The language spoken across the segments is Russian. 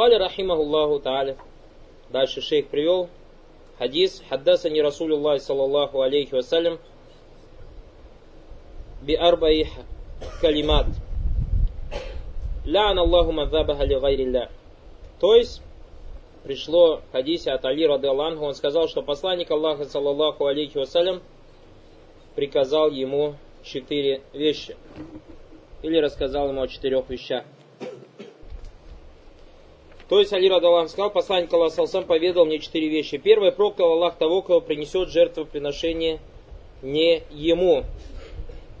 Каля рахимахуллаху та'аля. Дальше шейх привел хадис. Хаддасани Расулуллах саллаллаху алейхи вассалям би арбаи калимат. Лян Аллаху мазабаха ли гайрилля. То есть, пришло хадисе от Али рады Аллаху, он сказал, что посланник Аллаха, саллаллаху алейхи вассалям, приказал ему четыре вещи. Или рассказал ему о четырех вещах. То есть Али Радаллах сказал, посланник Аллаха Салсам поведал мне четыре вещи. Первое, проклял Аллах того, кого принесет жертвоприношение не ему.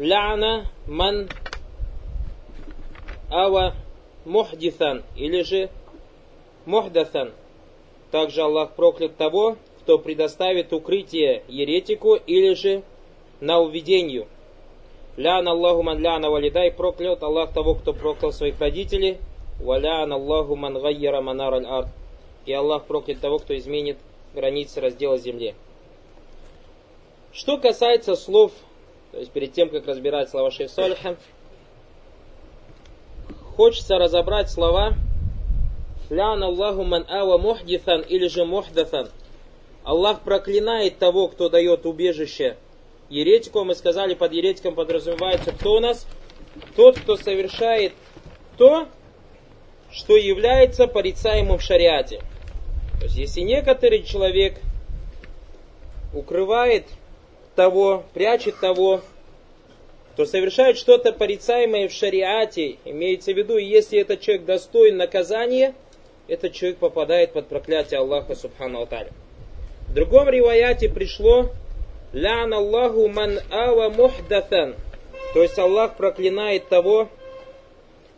Ляна ман ава мухдисан, или же мухдасан. Также Аллах проклят того, кто предоставит укрытие еретику или же на уведению. Лян Аллаху ман ляна валидай, проклят Аллах того, кто проклял своих родителей – Валян Аллаху ман гайяра манар аль ард. И Аллах проклят того, кто изменит границы раздела земли. Что касается слов, то есть перед тем, как разбирать слова Шейх Салиха, хочется разобрать слова Лян Аллаху ман ава мухдитан или же мухдатан. Аллах проклинает того, кто дает убежище еретику. Мы сказали, под еретиком подразумевается кто у нас? Тот, кто совершает то, что является порицаемым в шариате. То есть, если некоторый человек укрывает того, прячет того, кто совершает что-то порицаемое в шариате, имеется в виду, если этот человек достоин наказания, этот человек попадает под проклятие Аллаха Субхану Аталя. В другом риваяте пришло «Лян Аллаху ман ава мухдатан», то есть Аллах проклинает того,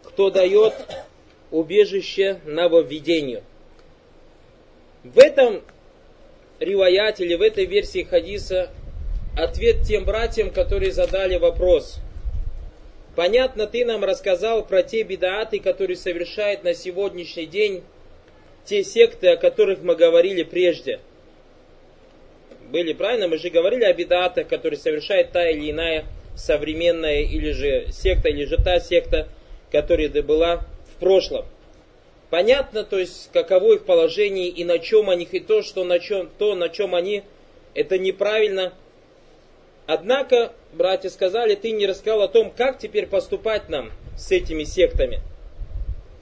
кто дает убежище нововведению. В этом риваяте или в этой версии хадиса ответ тем братьям, которые задали вопрос. Понятно, ты нам рассказал про те бедааты, которые совершают на сегодняшний день те секты, о которых мы говорили прежде. Были, правильно? Мы же говорили о бедаатах, которые совершает та или иная современная или же секта, или же та секта, которая была прошлом. Понятно, то есть, каково их положение и на чем они, и то, что на чем, то, на чем они, это неправильно. Однако, братья сказали, ты не рассказал о том, как теперь поступать нам с этими сектами.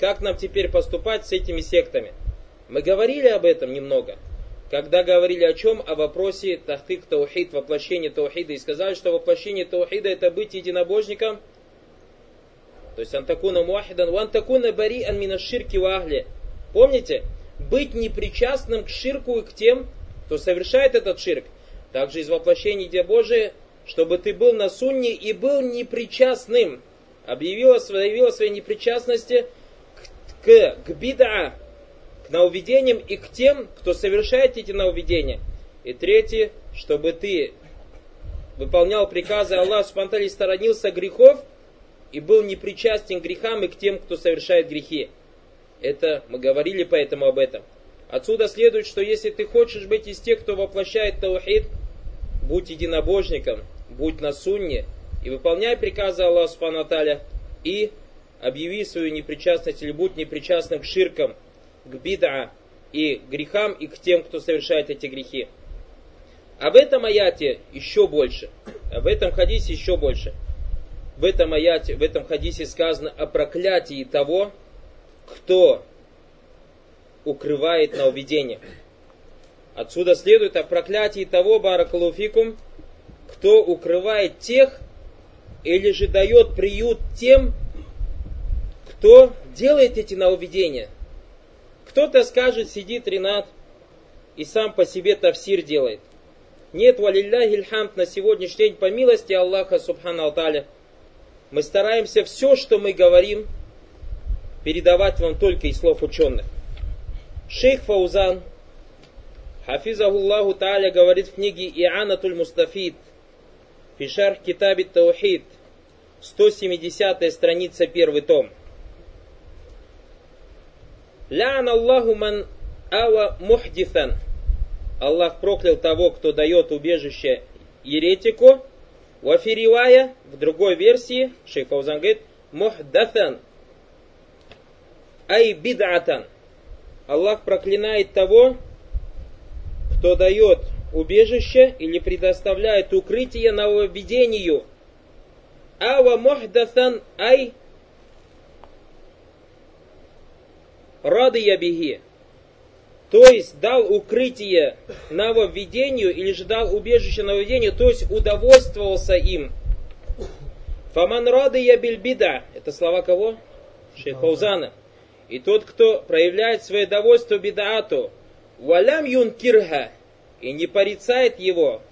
Как нам теперь поступать с этими сектами. Мы говорили об этом немного. Когда говорили о чем? О вопросе тахтык таухид, воплощение таухида. И сказали, что воплощение таухида это быть единобожником – то есть антакуна муахидан, вантакуна бари ан мина ширки вахли. Помните? Быть непричастным к ширку и к тем, кто совершает этот ширк. Также из воплощения Идея Божия, чтобы ты был на сунне и был непричастным. Объявила, заявила своей непричастности к, к, к бида, к нововведениям и к тем, кто совершает эти нововведения. И третье, чтобы ты выполнял приказы Аллаха Субтитры сторонился грехов и был непричастен к грехам и к тем, кто совершает грехи. Это мы говорили поэтому об этом. Отсюда следует, что если ты хочешь быть из тех, кто воплощает таухид, будь единобожником, будь на сунне и выполняй приказы Аллаха Субхану и объяви свою непричастность или будь непричастным к ширкам, к бида и грехам и к тем, кто совершает эти грехи. Об этом аяте еще больше. Об этом хадисе еще больше в этом аяте, в этом хадисе сказано о проклятии того, кто укрывает на уведение. Отсюда следует о проклятии того, баракалуфикум, кто укрывает тех или же дает приют тем, кто делает эти нововведения. Кто-то скажет, сидит Ренат и сам по себе тавсир делает. Нет, валилляхи хамд на сегодняшний день по милости Аллаха, субхану Алталя, мы стараемся все, что мы говорим, передавать вам только из слов ученых. Шейх Фаузан, Хафизахуллаху Тааля, говорит в книге Ианатуль Мустафид, Фишар Китабит Таухид, 170 страница, первый том. Лян Аллаху ман ава мухдитhan. Аллах проклял того, кто дает убежище еретику, Вафиривая, в другой версии, шейх Фаузан говорит, мухдатан, ай бидатан. Аллах проклинает того, кто дает убежище или предоставляет укрытие нововведению. Ава мухдасан ай рады ябиги. То есть дал укрытие нововведению или же дал убежище нововведению, то есть удовольствовался им. Фаман рады я бильбида. Это слова кого? Шейх Фаузана. И тот, кто проявляет свое довольство бидаату, валям юнкирха, и не порицает его,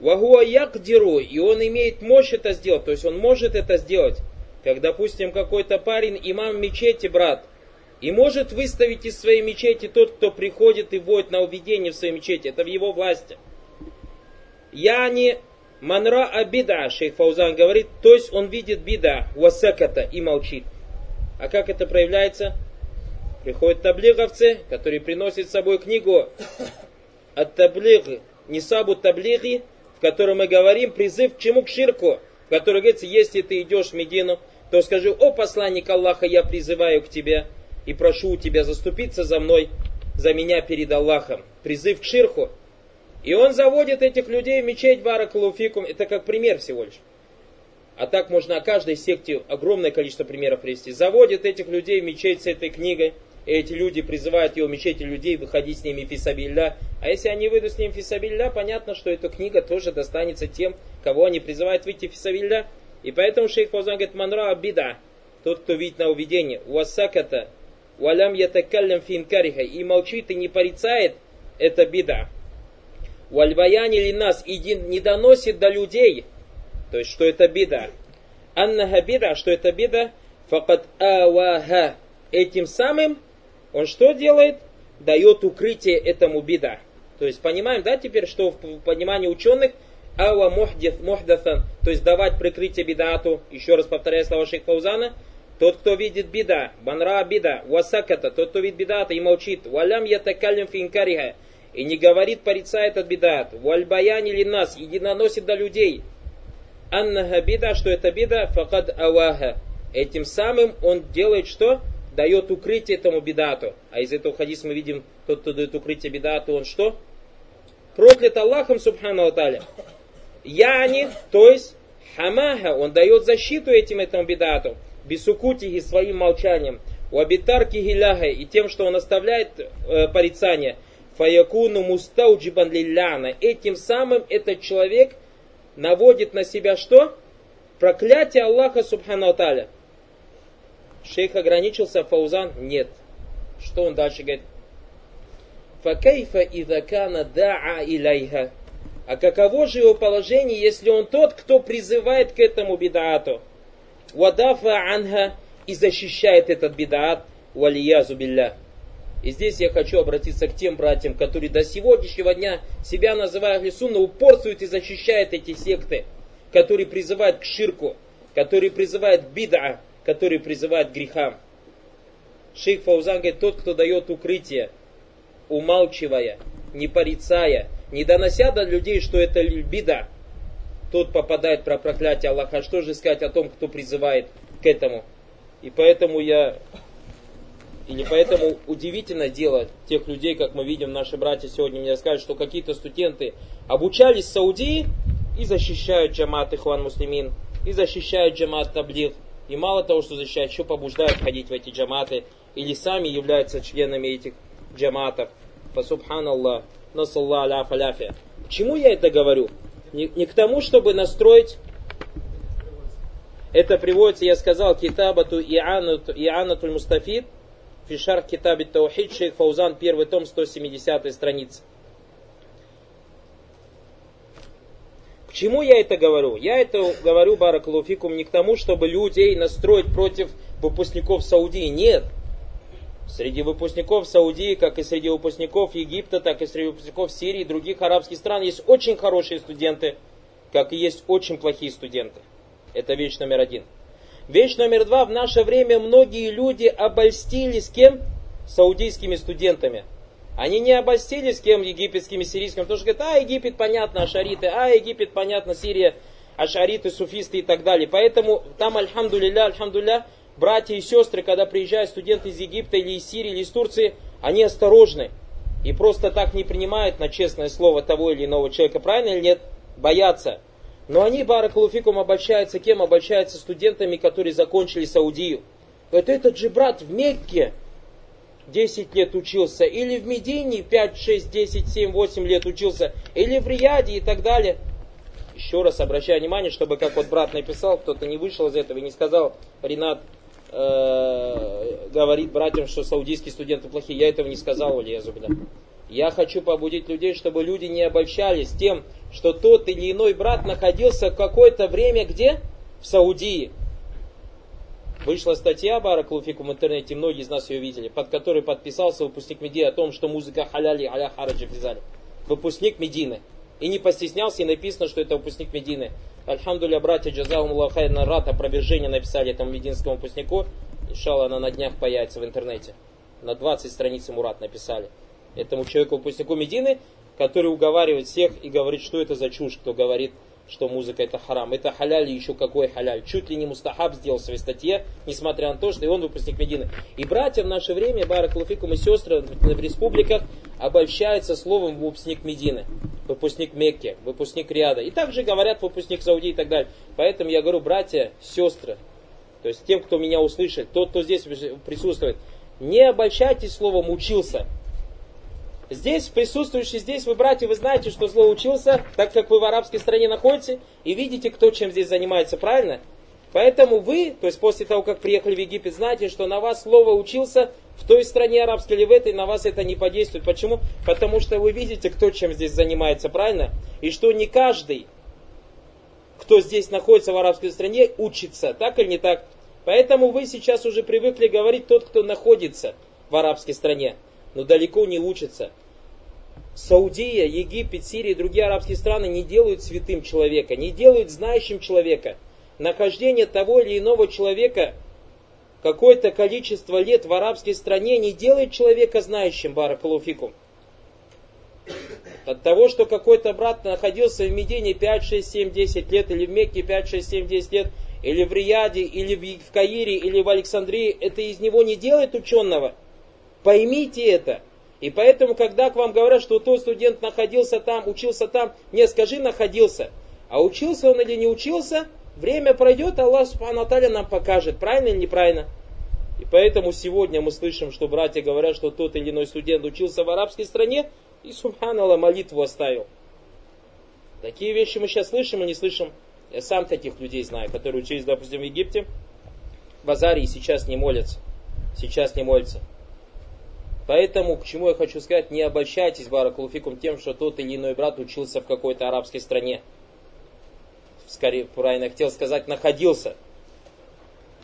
вагуа якдиру, и он имеет мощь это сделать, то есть он может это сделать, как, допустим, какой-то парень, имам мечети, брат, и может выставить из своей мечети тот, кто приходит и вводит на уведение в своей мечети. Это в его власти. Я не манра абида, шейх Фаузан говорит, то есть он видит бида, васаката и молчит. А как это проявляется? Приходят таблиговцы, которые приносят с собой книгу от таблиги, Нисабу таблиги, в которой мы говорим призыв к чему? К ширку, в которой говорится, если ты идешь в Медину, то скажи, о посланник Аллаха, я призываю к тебе и прошу у тебя заступиться за мной, за меня перед Аллахом. Призыв к ширху. И он заводит этих людей в мечеть Баракалуфикум. Это как пример всего лишь. А так можно о каждой секте огромное количество примеров привести. Заводит этих людей в мечеть с этой книгой. И эти люди призывают его в мечети людей выходить с ними фисабилля. А если они выйдут с ним фисабилля, понятно, что эта книга тоже достанется тем, кого они призывают выйти фисабилля. И поэтому шейх Фаузан говорит, манра бида, тот, кто видит на увидение, уасаката, валям ятакаллям финкариха, и молчит и не порицает, это бида. Вальбаяни ли нас, и не доносит до людей, то есть, что это бида. Аннаха бида, что это бида, факат аваха. Этим самым он что делает? Дает укрытие этому бида. То есть, понимаем, да, теперь, что в понимании ученых, ава мухдасан, то есть давать прикрытие бидату, еще раз повторяю слова шейх Фаузана, тот, кто видит бида, банра бида, васаката, тот, кто видит бидата и молчит, валям ятакалям финкариха, и не говорит, порицает от бидат, вальбаян или нас, и не наносит до людей, аннаха бида, что это бида, факад аваха. Этим самым он делает что? Дает укрытие этому бидату. А из этого хадиса мы видим, тот, кто дает укрытие бидату, он что? Проклят Аллахом, субхану аталя. Яни, то есть хамаха, он дает защиту этим этому бидату бисукутихи своим молчанием, у абитарки гиляха и тем, что он оставляет э, порицание, фаякуну мустауджибан лилляна. Этим самым этот человек наводит на себя что? Проклятие Аллаха Субхану Таля. Шейх ограничился, Фаузан нет. Что он дальше говорит? Факайфа идакана да'a илайха. А каково же его положение, если он тот, кто призывает к этому бедаату? Вадафа анха и защищает этот бедаат, валиязу билля. И здесь я хочу обратиться к тем братьям, которые до сегодняшнего дня себя называют Лисунна, упорствуют и защищают эти секты, которые призывают к ширку, которые призывают к бида, которые призывают к грехам. Шейх Фаузан говорит, тот, кто дает укрытие, умалчивая, не порицая, не донося до людей, что это бида, тот попадает про проклятие Аллаха. А что же сказать о том, кто призывает к этому? И поэтому я, или поэтому удивительно дело тех людей, как мы видим, наши братья сегодня мне скажут, что какие-то студенты обучались в Саудии и защищают джамат Ихван Муслимин, и защищают джамат Таблих. И мало того, что защищают, еще побуждают ходить в эти джаматы, или сами являются членами этих джаматов. По субханаллах, насалла аля. К чему я это говорю? Не, не к тому, чтобы настроить это приводится, я сказал, китабату Ианатуль Мустафид, фишар китабит Таухид, шейх Фаузан, первый том, 170 страница. К чему я это говорю? Я это говорю, Баракалуфикум, не к тому, чтобы людей настроить против выпускников Саудии. Нет. Среди выпускников Саудии, как и среди выпускников Египта, так и среди выпускников Сирии и других арабских стран есть очень хорошие студенты, как и есть очень плохие студенты. Это вещь номер один. Вещь номер два. В наше время многие люди обольстились кем? Саудийскими студентами. Они не обольстились кем? Египетскими, сирийскими. Потому что говорят, а, Египет понятно, ашариты, а, Египет понятно, Сирия, ашариты, суфисты и так далее. Поэтому там, альхамдулилля, альхамдулилля, братья и сестры, когда приезжают студенты из Египта или из Сирии или из Турции, они осторожны и просто так не принимают на честное слово того или иного человека, правильно или нет? Боятся. Но они, Баракалуфикум, обольщаются кем? Обольщаются студентами, которые закончили Саудию. Говорят, этот же брат в Мекке 10 лет учился, или в Медине 5, 6, 10, 7, 8 лет учился, или в Рияде и так далее. Еще раз обращаю внимание, чтобы, как вот брат написал, кто-то не вышел из этого и не сказал, Ренат э, говорит братьям, что саудийские студенты плохие. Я этого не сказал, Илья Зубля. Я хочу побудить людей, чтобы люди не обольщались тем, что тот или иной брат находился какое-то время где? В Саудии. Вышла статья Бараклуфику в интернете, многие из нас ее видели, под которой подписался выпускник Меди о том, что музыка халяли аля хараджи физали. Выпускник Медины. И не постеснялся, и написано, что это выпускник Медины. Альхамдуля, братья Джазаум на Рад опровержение написали этому мединскому выпускнику. Иншалла, она на днях появится в интернете. На 20 страниц ему Рад написали. Этому человеку, выпускнику Медины, который уговаривает всех и говорит, что это за чушь, кто говорит что музыка это харам. Это халяль еще какой халяль. Чуть ли не мустахаб сделал в своей статье, несмотря на то, что и он выпускник Медины. И братья в наше время, Баракулуфикум и сестры в республиках обольщаются словом выпускник Медины, выпускник Мекки, выпускник Риада. И также говорят выпускник Сауди и так далее. Поэтому я говорю, братья, сестры, то есть тем, кто меня услышит, тот, кто здесь присутствует, не обольщайтесь словом «учился». Здесь, присутствующие здесь, вы, братья, вы знаете, что зло учился, так как вы в арабской стране находитесь, и видите, кто чем здесь занимается, правильно? Поэтому вы, то есть после того, как приехали в Египет, знаете, что на вас слово учился в той стране арабской или в этой, на вас это не подействует. Почему? Потому что вы видите, кто чем здесь занимается, правильно? И что не каждый, кто здесь находится в арабской стране, учится, так или не так? Поэтому вы сейчас уже привыкли говорить тот, кто находится в арабской стране, но далеко не учится. Саудия, Египет, Сирия и другие арабские страны не делают святым человека, не делают знающим человека. Нахождение того или иного человека какое-то количество лет в арабской стране не делает человека знающим, Баракалуфикум. От того, что какой-то брат находился в Медине 5, 6, 7, 10 лет, или в Мекке 5, 6, 7, 10 лет, или в Рияде, или в Каире, или в Александрии, это из него не делает ученого. Поймите это. И поэтому, когда к вам говорят, что тот студент находился там, учился там, не скажи находился. А учился он или не учился, время пройдет, Аллах Субхану нам покажет, правильно или неправильно. И поэтому сегодня мы слышим, что братья говорят, что тот или иной студент учился в арабской стране и, субханаллах, молитву оставил. Такие вещи мы сейчас слышим и не слышим. Я сам таких людей знаю, которые учились, допустим, в Египте, в Азарии сейчас не молятся. Сейчас не молятся. Поэтому, к чему я хочу сказать, не обольщайтесь, Баракулуфикум, тем, что тот или иной брат учился в какой-то арабской стране. Скорее, правильно хотел сказать, находился.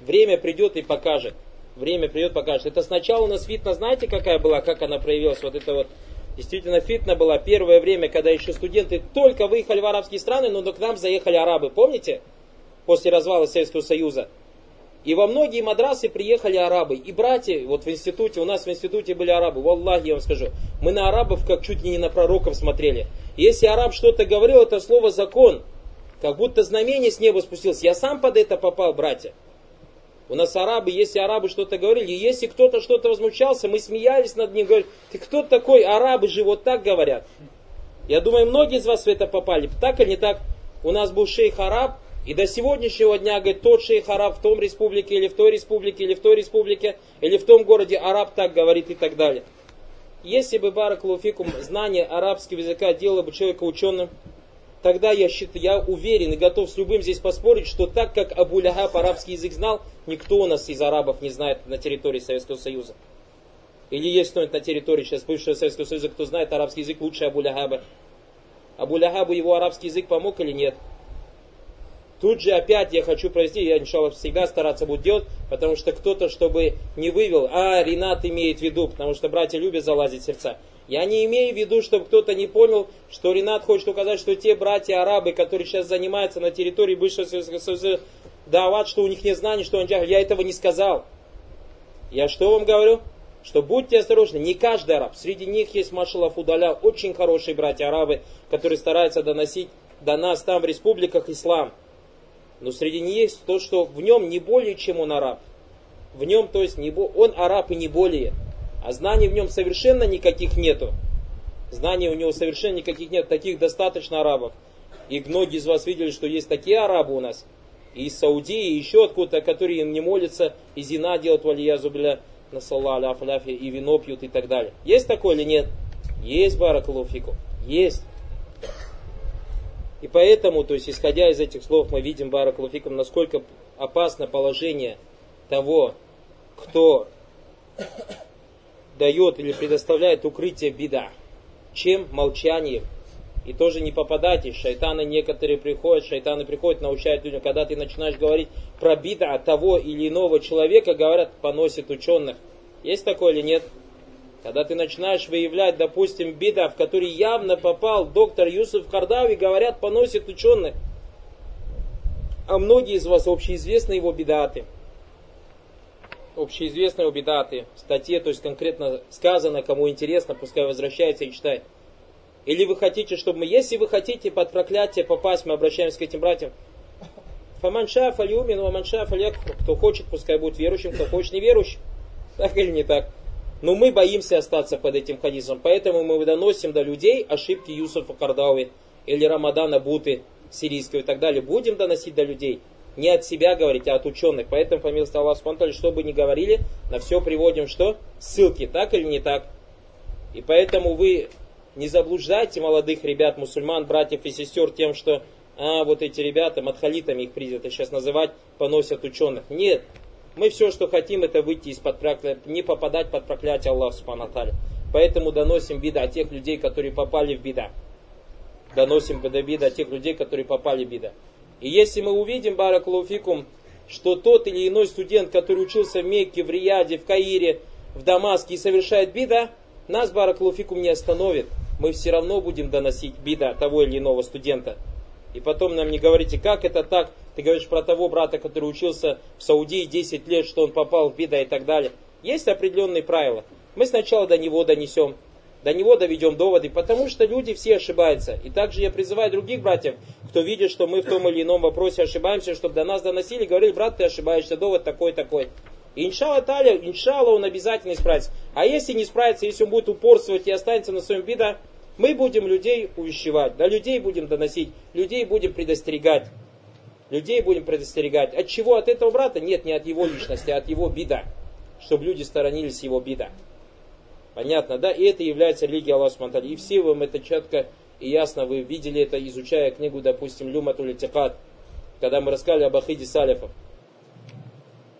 Время придет и покажет. Время придет, покажет. Это сначала у нас фитна, знаете, какая была, как она проявилась? Вот это вот Действительно, фитна была первое время, когда еще студенты только выехали в арабские страны, но к нам заехали арабы. Помните? После развала Советского Союза. И во многие мадрасы приехали арабы. И братья, вот в институте, у нас в институте были арабы. Валлахи, я вам скажу. Мы на арабов как чуть ли не на пророков смотрели. Если араб что-то говорил, это слово закон. Как будто знамение с неба спустилось. Я сам под это попал, братья. У нас арабы, если арабы что-то говорили, если кто-то что-то возмущался, мы смеялись над ним, говорили, ты кто такой, арабы же вот так говорят. Я думаю, многие из вас в это попали. Так или не так? У нас был шейх араб, и до сегодняшнего дня, говорит, тот шейх араб в том республике, или в той республике, или в той республике, или в том городе араб так говорит и так далее. Если бы Барак Луфикум знание арабского языка делало бы человека ученым, тогда я, считаю, я уверен и готов с любым здесь поспорить, что так как Абу Ляхаб арабский язык знал, никто у нас из арабов не знает на территории Советского Союза. Или есть кто-нибудь на территории сейчас бывшего Советского Союза, кто знает арабский язык лучше Абу Ляхаба. Абу Ляхабу его арабский язык помог или нет? Тут же опять я хочу провести, я, иншаллах, всегда стараться буду делать, потому что кто-то, чтобы не вывел, а, Ренат имеет в виду, потому что братья любят залазить в сердца. Я не имею в виду, чтобы кто-то не понял, что Ренат хочет указать, что те братья-арабы, которые сейчас занимаются на территории бывшего Советского Союза, дават, что у них не знание, что он я этого не сказал. Я что вам говорю? Что будьте осторожны, не каждый араб. Среди них есть, машаллах, удаля, очень хорошие братья-арабы, которые стараются доносить до нас там в республиках ислам. Но среди них есть то, что в нем не более чем он араб. в нем, то есть не, он араб и не более, а знаний в нем совершенно никаких нету. Знаний у него совершенно никаких нет, таких достаточно арабов. И многие из вас видели, что есть такие арабы у нас, и из Саудии, и еще откуда-то, которые им не молятся, и зина делают, валия зубля, на афляфи, и вино пьют и так далее. Есть такое или нет? Есть баракалуфику. Есть. И поэтому, то есть, исходя из этих слов, мы видим, баракалуфиком, насколько опасно положение того, кто дает или предоставляет укрытие беда, чем молчанием. И тоже не попадайте, шайтаны некоторые приходят, шайтаны приходят, научают людям, когда ты начинаешь говорить про бида того или иного человека, говорят, поносит ученых. Есть такое или нет? Когда ты начинаешь выявлять, допустим, бида, в который явно попал доктор Юсуф Кардави, говорят, поносит ученых. А многие из вас общеизвестны его бедаты общеизвестные убидаты, статье, то есть конкретно сказано, кому интересно, пускай возвращается и читает. Или вы хотите, чтобы мы, если вы хотите под проклятие попасть, мы обращаемся к этим братьям, Фаманша фалюмин, ваманша фалякфур. Кто хочет, пускай будет верующим, кто хочет неверующим. Так или не так? Но мы боимся остаться под этим хадисом, поэтому мы доносим до людей ошибки Юсуфа Кардауи или Рамадана Буты сирийского и так далее. Будем доносить до людей не от себя говорить, а от ученых. Поэтому, по милости Аллаха что бы ни говорили, на все приводим что? Ссылки, так или не так? И поэтому вы не заблуждайте молодых ребят, мусульман, братьев и сестер тем, что а, вот эти ребята, мадхалитами их принято сейчас называть, поносят ученых. Нет, мы все, что хотим, это выйти из-под проклятия, не попадать под проклятие Аллаха Субхану Поэтому доносим беда тех людей, которые попали в беда. Доносим беда тех людей, которые попали в беда. И если мы увидим, Баракулуфикум, что тот или иной студент, который учился в Мекке, в Рияде, в Каире, в Дамаске и совершает бида, нас Баракулуфикум не остановит. Мы все равно будем доносить бида того или иного студента. И потом нам не говорите, как это так, ты говоришь про того брата, который учился в Саудии 10 лет, что он попал в бида и так далее. Есть определенные правила. Мы сначала до него донесем, до него доведем доводы, потому что люди все ошибаются. И также я призываю других братьев, кто видит, что мы в том или ином вопросе ошибаемся, чтобы до нас доносили, говорили, брат, ты ошибаешься, довод такой-такой. Иншалла таля, иншалла он обязательно исправится. А если не справится, если он будет упорствовать и останется на своем бида, мы будем людей увещевать, да, людей будем доносить, людей будем предостерегать. Людей будем предостерегать. От чего? От этого брата? Нет, не от его личности, а от его бида. Чтобы люди сторонились его бида. Понятно, да? И это является религией Аллаха Субтитры. И все вам это четко и ясно, вы видели это, изучая книгу, допустим, Люматуль Тикат, когда мы рассказали об Ахиде Салифов.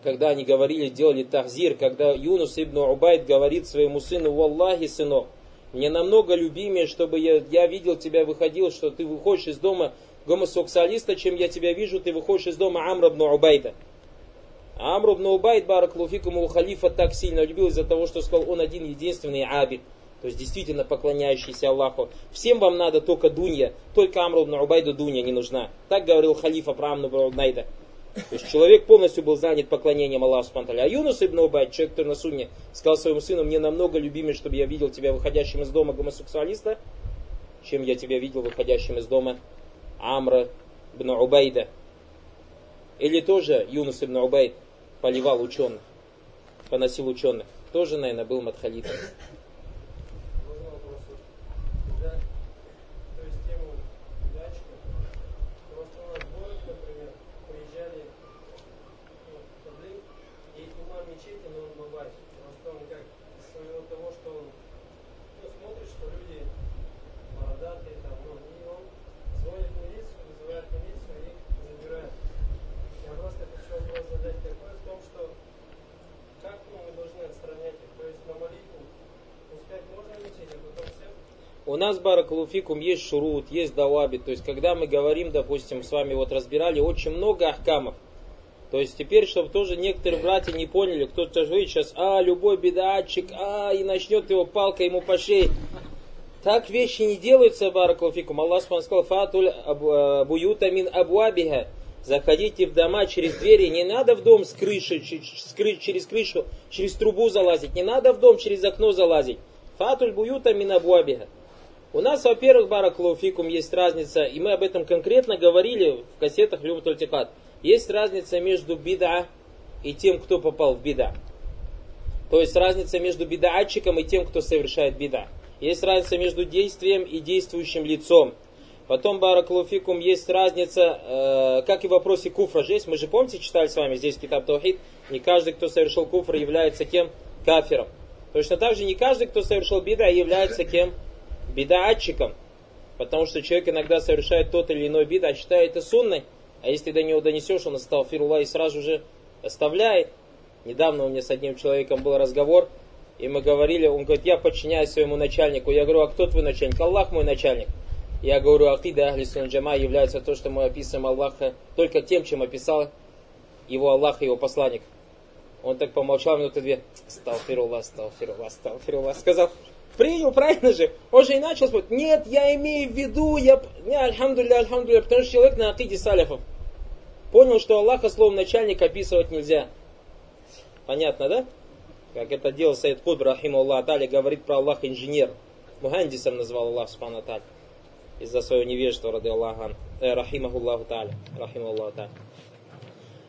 Когда они говорили, делали тахзир, когда Юнус ибн Убайд говорит своему сыну, «Валлахи, сынок, мне намного любимее, чтобы я, я видел тебя, выходил, что ты выходишь из дома гомосексуалиста, чем я тебя вижу, ты выходишь из дома Амра ибн Убайда». Амр ибн Убайд, бараклуфикум, его халифа так сильно любил из-за того, что сказал, он один единственный абид. То есть действительно поклоняющийся Аллаху. Всем вам надо только дунья, только Амру ибн Убайду дунья не нужна. Так говорил халифа про Амру ибн Убайда. То есть человек полностью был занят поклонением Аллаху Субтитры. А Юнус ибн Убайд, человек, который на сунне, сказал своему сыну, мне намного любимее, чтобы я видел тебя выходящим из дома гомосексуалиста, чем я тебя видел выходящим из дома Амра ибн Убайда. Или тоже Юнус ибн Убайд поливал ученых, поносил ученых. Тоже, наверное, был Мадхалитом. Нас, баракалуфикум, есть шурут, есть даваби. То есть, когда мы говорим, допустим, с вами вот разбирали очень много ахкамов. То есть, теперь, чтобы тоже некоторые братья не поняли, кто-то говорит сейчас, а, любой бедатчик, а, и начнет его палкой ему по шее. Так вещи не делаются, баракалуфикум. Аллах сказал, фатуль э, буюта мин абуабиха. Заходите в дома через двери, не надо в дом с крыши, через крышу, через трубу залазить, не надо в дом через окно залазить. Фатуль буюта мин абуабиха. У нас, во-первых, бараклауфикум, есть разница, и мы об этом конкретно говорили в кассетах Любатуль Тикат. Есть разница между бида и тем, кто попал в беда. То есть разница между бедаатчиком и тем, кто совершает беда. Есть разница между действием и действующим лицом. Потом, Баракулуфикум, есть разница, э, как и в вопросе куфра же есть. Мы же, помните, читали с вами здесь Китаб Таухид, не каждый, кто совершил куфр, является кем? Кафиром. Точно так же не каждый, кто совершил беда, является кем? Бедаатчиком. Потому что человек иногда совершает тот или иной бед, а считает это сунной. А если до него донесешь, он остал фирула и сразу же оставляет. Недавно у меня с одним человеком был разговор, и мы говорили, он говорит, я подчиняюсь своему начальнику. Я говорю, а кто твой начальник? Аллах мой начальник. Я говорю, акида ахли джама является то, что мы описываем Аллаха только тем, чем описал его Аллах и его посланник. Он так помолчал минуты две. Сталфируллах, сталфируллах, сталфируллах. Сказал, принял, правильно же? Он же и начал спорить. Нет, я имею в виду, я... Не, альхамдулля, альхамдулля, потому что человек на акиде салифов. Понял, что Аллаха словом начальник описывать нельзя. Понятно, да? Как это делал Саид Кудб, рахиму Аллах, далее говорит про Аллаха инженер. Мухандисом назвал Аллах, субхану из-за своего невежества, рады Аллахан, э, рахимахуллаху та'аля, рахимахуллаху та'аля.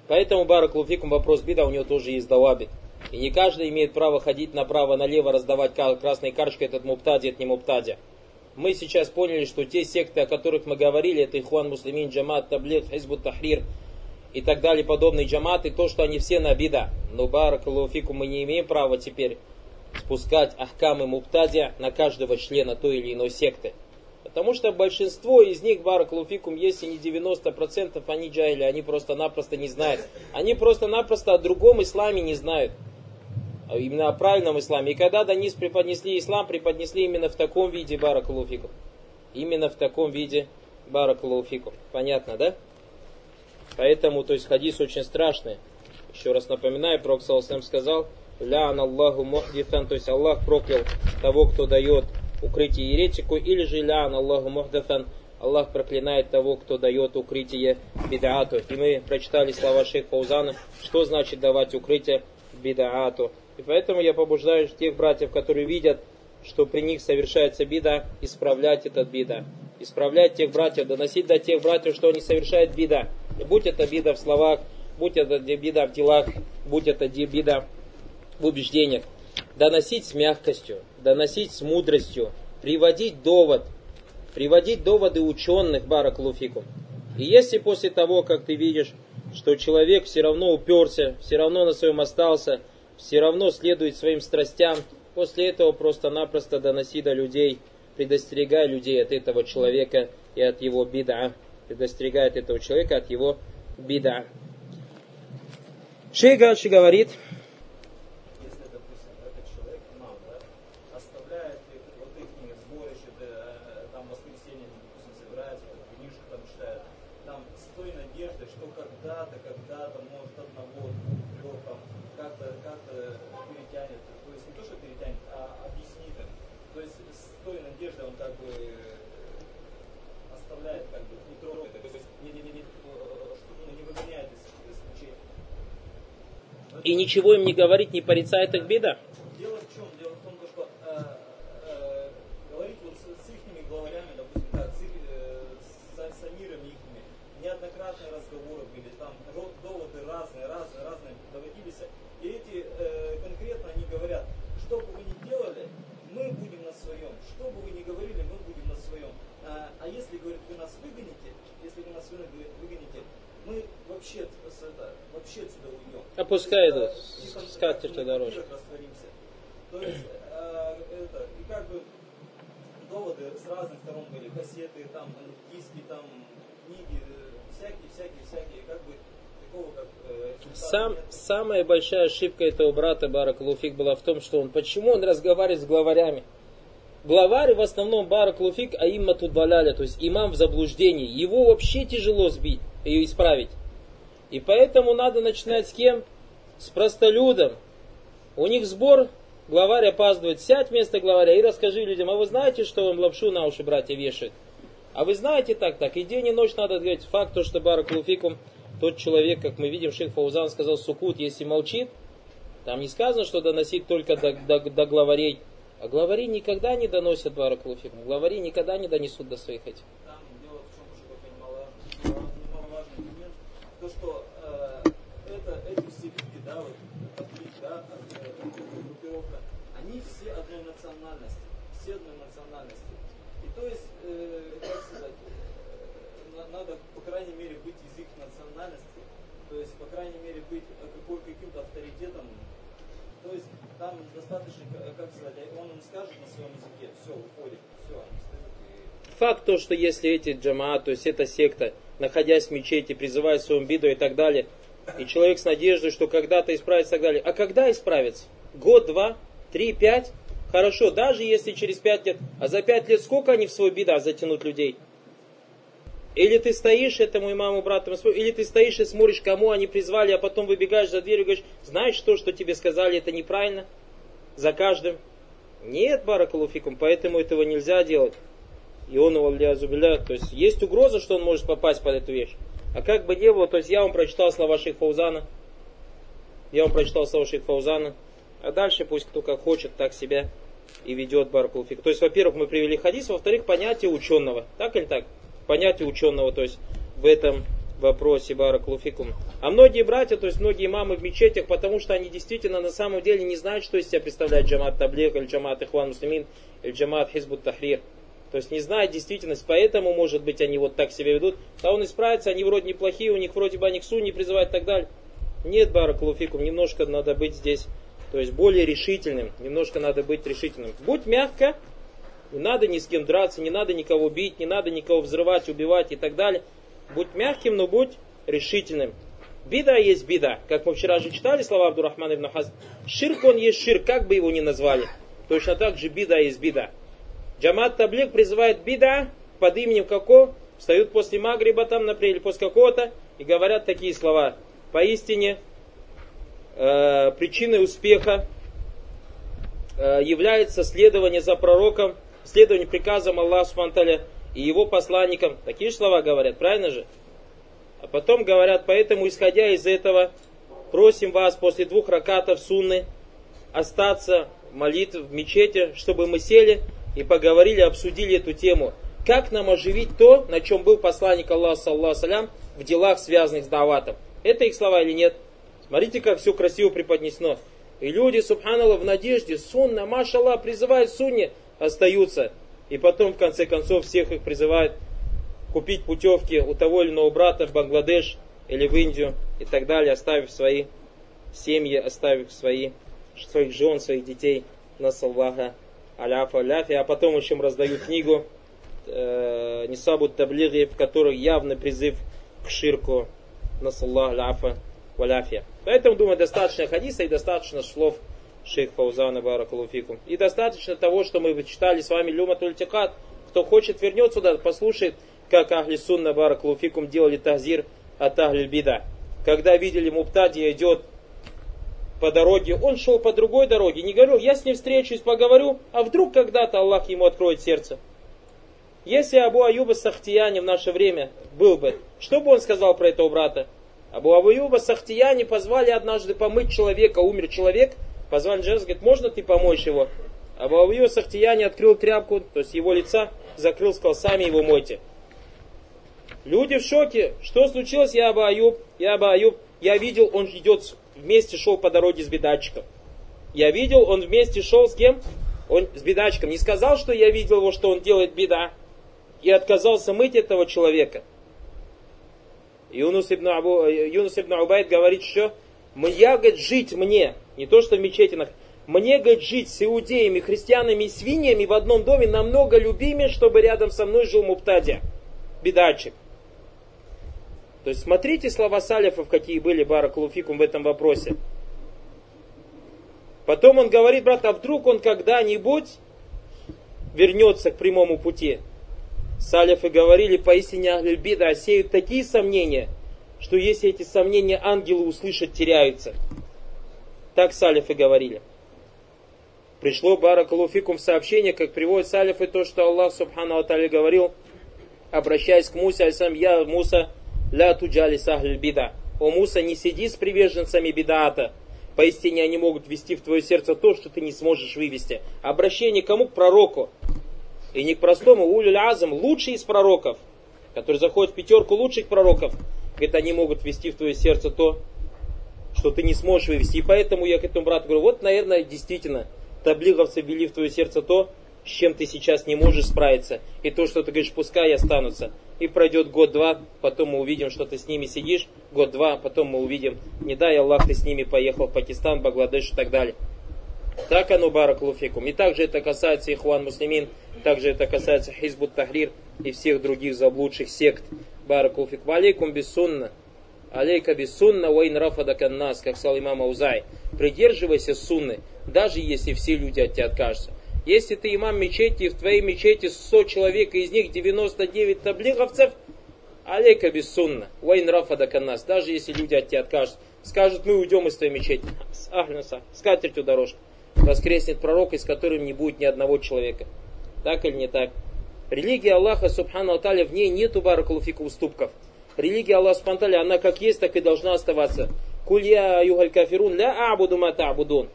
Поэтому, Барак Луфикум, вопрос бида, у него тоже есть давабит. И не каждый имеет право ходить направо-налево, раздавать красной карточкой этот муптади, это не муптади. Мы сейчас поняли, что те секты, о которых мы говорили, это Ихуан Муслимин, Джамат, Таблет, Хизбут Тахрир и так далее, подобные джаматы, то, что они все на бида. Но Барак Луфикум мы не имеем права теперь спускать ахкамы муптадия на каждого члена той или иной секты. Потому что большинство из них, баракулуфикум, если не 90%, они джайли, они просто-напросто не знают. Они просто-напросто о другом исламе не знают. А именно о правильном исламе. И когда до них преподнесли ислам, преподнесли именно в таком виде баракулуфикум. Именно в таком виде баракулуфикум. Понятно, да? Поэтому, то есть хадис очень страшный. Еще раз напоминаю, Пророк сказал, ля Аллаху мухдифан, то есть Аллах проклял того, кто дает укрытие еретику, или же лян Аллаху мухдафан, Аллах проклинает того, кто дает укрытие бидаату. И мы прочитали слова шейх Фаузана, что значит давать укрытие бидаату. И поэтому я побуждаю тех братьев, которые видят, что при них совершается бида, исправлять этот бида. Исправлять тех братьев, доносить до тех братьев, что они совершают бида. И будь это бида в словах, будь это бида в делах, будь это бида в убеждениях. Доносить с мягкостью, доносить с мудростью, приводить довод, приводить доводы ученых, бараклуфику. И если после того, как ты видишь, что человек все равно уперся, все равно на своем остался, все равно следует своим страстям, после этого просто-напросто доноси до людей, предостерегай людей от этого человека и от его бида, предостерегай от этого человека от его бида. Шейгадши говорит, и ничего им не говорит, не порицает их беда? Дело в чем? Дело в том, что э, э, говорить вот с, с их главарями, допустим, так, с, э, с, с амирами их, неоднократные разговоры были, там доводы разные, разные, разные доводились. И эти э, конкретно они говорят, что бы вы ни делали, мы будем на своем. Что бы вы ни говорили, мы будем на своем. А, а если, говорит, вы нас выгоните, если вы нас выгоните, мы вообще, это, вообще отсюда уйдем. А пускай идут, скатерть дороже. То есть, э, это, и как бы доводы с разных сторон были, кассеты, там, диски, там, книги, всякие, всякие, всякие, как бы такого, как э, Сам, самая большая ошибка этого брата Барак Луфик была в том, что он, почему он разговаривает с главарями? Главарь в основном Барак Луфик, а имма тут валяля, то есть имам в заблуждении. Его вообще тяжело сбить ее исправить. И поэтому надо начинать с кем? С простолюдом. У них сбор, главарь опаздывает. Сядь вместо главаря и расскажи людям, а вы знаете, что вам лапшу на уши братья вешают? А вы знаете так, так, и день и ночь надо говорить. Факт, то, что Барак Луфикум, тот человек, как мы видим, шейх Фаузан сказал, сукут, если молчит, там не сказано, что доносить только до, до, до главарей. А главари никогда не доносят Барак Луфикум. Главари никогда не донесут до своих этих. то, что э, это, эти все люди, да, национальности, все одной национальности. И то есть, э, как сказать, э, надо, по крайней мере, быть из их национальности, то есть, по крайней мере, каким-то авторитетом. То есть, там достаточно, как сказать, он им скажет на своем языке, все, уходит, все, они встают и... Факт то, что если эти джамаат, то есть эта секта, находясь в мечети, призывая своему биду и так далее, и человек с надеждой, что когда-то исправится и так далее. А когда исправится? Год, два, три, пять? Хорошо, даже если через пять лет. А за пять лет сколько они в свой беда затянут людей? Или ты стоишь этому имаму, брату, или ты стоишь и смотришь, кому они призвали, а потом выбегаешь за дверь и говоришь, знаешь то, что тебе сказали, это неправильно? За каждым. Нет, баракалуфикум, поэтому этого нельзя делать. И он его зубиля. То есть есть угроза, что он может попасть под эту вещь. А как бы не было, то есть я вам прочитал слова Шейх Фаузана. Я вам прочитал слова Шейх Фаузана. А дальше пусть кто как хочет, так себя и ведет Баракулфик. То есть, во-первых, мы привели хадис, во-вторых, понятие ученого. Так или так? Понятие ученого, то есть в этом вопросе Баракулуфикум. А многие братья, то есть многие мамы в мечетях, потому что они действительно на самом деле не знают, что из себя представляет джамат Таблех, или джамат Ихван Муслимин, или джамат Хизбут Тахрир. То есть не знают действительность, поэтому, может быть, они вот так себя ведут. А он исправится, они вроде неплохие, у них вроде бы они к не призывают и так далее. Нет, Баракулуфикум, немножко надо быть здесь, то есть более решительным, немножко надо быть решительным. Будь мягко, не надо ни с кем драться, не надо никого бить, не надо никого взрывать, убивать и так далее. Будь мягким, но будь решительным. Бида есть бида. Как мы вчера же читали слова Абдурахмана ибн Хаз. Ширк он есть ширк, как бы его ни назвали. Точно так же бида есть бида. Джамат Таблик призывает бида под именем какого? Встают после Магриба там, например, или после какого-то, и говорят такие слова. Поистине, э, причиной успеха э, является следование за пророком следование приказам Аллаха Субтитры и его посланникам. Такие же слова говорят, правильно же? А потом говорят, поэтому, исходя из этого, просим вас после двух ракатов сунны остаться молитв в мечети, чтобы мы сели и поговорили, обсудили эту тему. Как нам оживить то, на чем был посланник Аллаха, саллаху салям, в делах, связанных с даватом. Это их слова или нет? Смотрите, как все красиво преподнесено. И люди, субханаллах, в надежде, сунна, машаллах, призывают сунне, остаются. И потом, в конце концов, всех их призывают купить путевки у того или иного брата в Бангладеш или в Индию и так далее, оставив свои семьи, оставив свои, своих жен, своих детей на саллаха аляфа аляфи, а потом еще им раздают книгу э, Нисабут Таблиги, в которой явный призыв к ширку на саллаха аляфа валяфия. Поэтому, думаю, достаточно хадиса и достаточно слов шейх Фаузана Баракалуфикум. И достаточно того, что мы читали с вами Люма Тультикат. Кто хочет, вернется туда, послушает, как Ахли Сунна Баракалуфикум делали тазир от Ахли Бида. Когда видели Муптади идет по дороге, он шел по другой дороге, не говорил, я с ним встречусь, поговорю, а вдруг когда-то Аллах ему откроет сердце. Если Абу Аюба Сахтияни в наше время был бы, что бы он сказал про этого брата? Абу Аюба Сахтияни позвали однажды помыть человека, умер человек, Позвали Джерс, говорит, можно ты помоешь его? А Баавию Сахтияни открыл тряпку, то есть его лица закрыл, сказал, сами его мойте. Люди в шоке. Что случилось, я Аюб? Я Аюб. Я видел, он идет вместе шел по дороге с бедачиком. Я видел, он вместе шел с кем? Он с бедачиком. Не сказал, что я видел его, что он делает беда. И отказался мыть этого человека. Юнус ибн, Абу, Юнус ибн Убайд говорит, что я, говорит, жить мне, не то что в мечетинах, мне, говорит, жить с иудеями, христианами и свиньями в одном доме намного любимее, чтобы рядом со мной жил Муптадя, бедачик. То есть смотрите слова салифов, какие были Баракулуфикум в этом вопросе. Потом он говорит, брат, а вдруг он когда-нибудь вернется к прямому пути? Салифы говорили, поистине Ахлюбида сеют такие сомнения, что если эти сомнения ангелы услышат, теряются. Так салифы говорили. Пришло Баракалуфикум сообщение, как приводит салифы, то, что Аллах Субхану Атали говорил, обращаясь к Мусе, альсам, я Муса, ля туджали сахль бида. О Муса, не сиди с приверженцами бидаата. Поистине они могут ввести в твое сердце то, что ты не сможешь вывести. Обращение кому? К пророку. И не к простому улюль азам, лучший из пророков, который заходит в пятерку лучших пророков, говорит, они могут ввести в твое сердце то, что ты не сможешь вывести. И поэтому я к этому брату говорю, вот, наверное, действительно, таблиговцы ввели в твое сердце то, с чем ты сейчас не можешь справиться. И то, что ты говоришь, пускай останутся. И пройдет год-два, потом мы увидим, что ты с ними сидишь, год-два, потом мы увидим, не дай Аллах, ты с ними поехал в Пакистан, Бангладеш и так далее. Так оно, баракулуфикум. И также это касается Ихван Муслимин, также это касается Хизбут Тахрир и всех других заблудших сект. Баракулуфикум. Алейкум бессунна. Алейка бессунна вайн рафадаканнас, как сказал имам Аузай. Придерживайся сунны, даже если все люди от тебя откажутся. Если ты имам мечети, и в твоей мечети 100 человек, и из них 99 таблиговцев, алейка бессунна, вайн рафадаканнас, даже если люди от тебя откажутся. Скажут, мы уйдем из твоей мечети. С катертью дорожка воскреснет пророк, из которым не будет ни одного человека. Так или не так? Религия Аллаха, субхану Аталя, в ней нету баракулуфика уступков. Религия Аллаха, субхану она как есть, так и должна оставаться. Кулья югаль кафирун ля абуду мата абудун.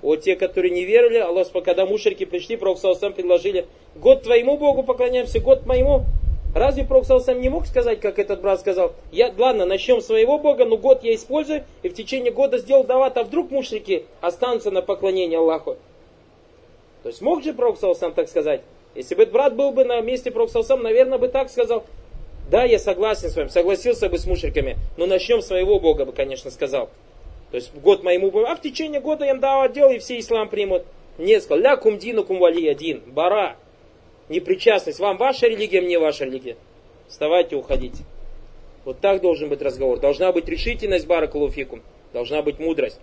Вот те, которые не верили, Аллах, когда мушрики пришли, Пророк сам предложили, год твоему Богу поклоняемся, год моему. Разве Пророк сам не мог сказать, как этот брат сказал, я, ладно, начнем своего Бога, но год я использую, и в течение года сделал дават, а вдруг мушрики останутся на поклонении Аллаху. То есть мог же Пророк сам так сказать? Если бы брат был бы на месте Пророка сам, наверное, бы так сказал. Да, я согласен с вами, согласился бы с мушриками, но начнем своего Бога бы, конечно, сказал. То есть год моему Богу, а в течение года я им давал отдел, и все ислам примут. Нет, сказал, ля кумдину кум вали один, бара непричастность. Вам ваша религия, мне ваша религия. Вставайте, уходите. Вот так должен быть разговор. Должна быть решительность баракалуфикум. Должна быть мудрость.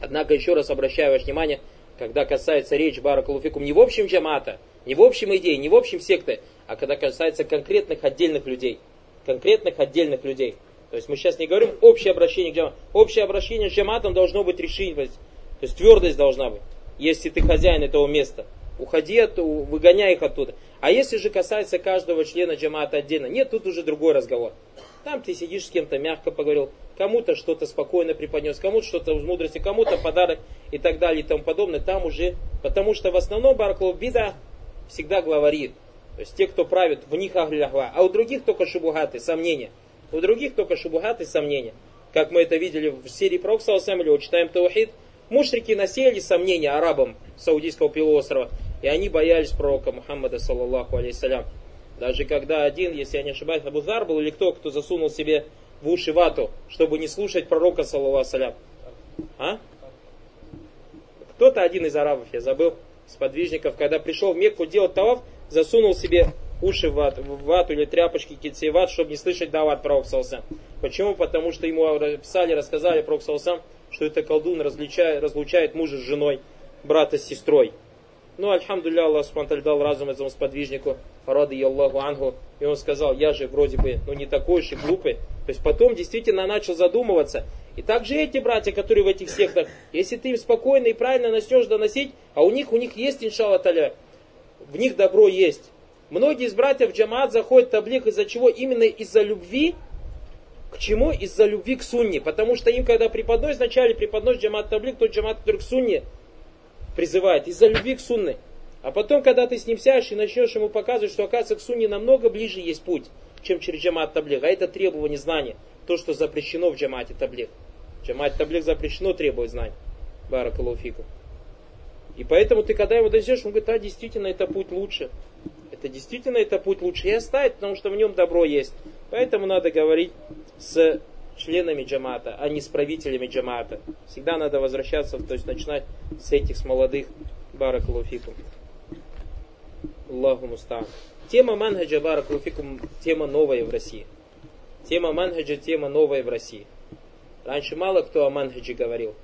Однако еще раз обращаю ваше внимание, когда касается речь баракалуфикум не в общем джамата, не в общем идее, не в общем секты, а когда касается конкретных отдельных людей. Конкретных отдельных людей. То есть мы сейчас не говорим общее обращение к джамату. Общее обращение с джаматом должно быть решительность. То есть твердость должна быть, если ты хозяин этого места. Уходи, оттуда, выгоняй их оттуда. А если же касается каждого члена джамаата отдельно, нет, тут уже другой разговор. Там ты сидишь с кем-то, мягко поговорил, кому-то что-то спокойно преподнес, кому-то что-то в мудрости, кому-то подарок и так далее и тому подобное. Там уже, потому что в основном Бараклов Бида всегда главарит. То есть те, кто правит, в них ахляхва. А у других только шубугаты, сомнения. У других только шубугаты, сомнения. Как мы это видели в серии Проксал или читаем Таухид, Мушрики насеяли сомнения арабам Саудийского полуострова, и они боялись пророка Мухаммада, саллаллаху алейсалям. Даже когда один, если я не ошибаюсь, Абузар был или кто, кто засунул себе в уши вату, чтобы не слушать пророка, саллаллаху алейсалям. А? Кто-то один из арабов, я забыл, сподвижников, когда пришел в Мекку делать таваф, засунул себе уши в вату, в вату или тряпочки, китсейват, чтобы не слышать дават пророк. Почему? Потому что ему писали, рассказали пророк что это колдун разлучает, разлучает мужа с женой, брата с сестрой. Ну, альхамдулилля, Аллах Субтитры дал разум этому сподвижнику, рады Аллаху Ангу, и он сказал, я же вроде бы, ну не такой уж и глупый. То есть потом действительно начал задумываться. И также эти братья, которые в этих сектах, если ты им спокойно и правильно начнешь доносить, а у них, у них есть, иншалла таля, в них добро есть. Многие из братьев джамаат заходят в таблих из-за чего? Именно из-за любви к чему? Из-за любви к сунне. Потому что им, когда преподносят, вначале преподносит джамат таблик, тот джамат, который к сунне призывает, из-за любви к сунне. А потом, когда ты с ним сядешь и начнешь ему показывать, что, оказывается, к сунне намного ближе есть путь, чем через джамат таблик. А это требование знания. То, что запрещено в джамате таблик. Джамат таблик запрещено требовать знаний. Баракалуфику. И поэтому ты, когда его донесешь, он говорит, а, действительно, это путь лучше. Это действительно, это путь лучше. И оставить, потому что в нем добро есть. Поэтому надо говорить с членами джамата, а не с правителями джамата. Всегда надо возвращаться, то есть начинать с этих, с молодых. Баракулуфикум. Аллаху мустан. Тема манхаджа баракулуфикум, тема новая в России. Тема манхаджа, тема новая в России. Раньше мало кто о манхаджи говорил.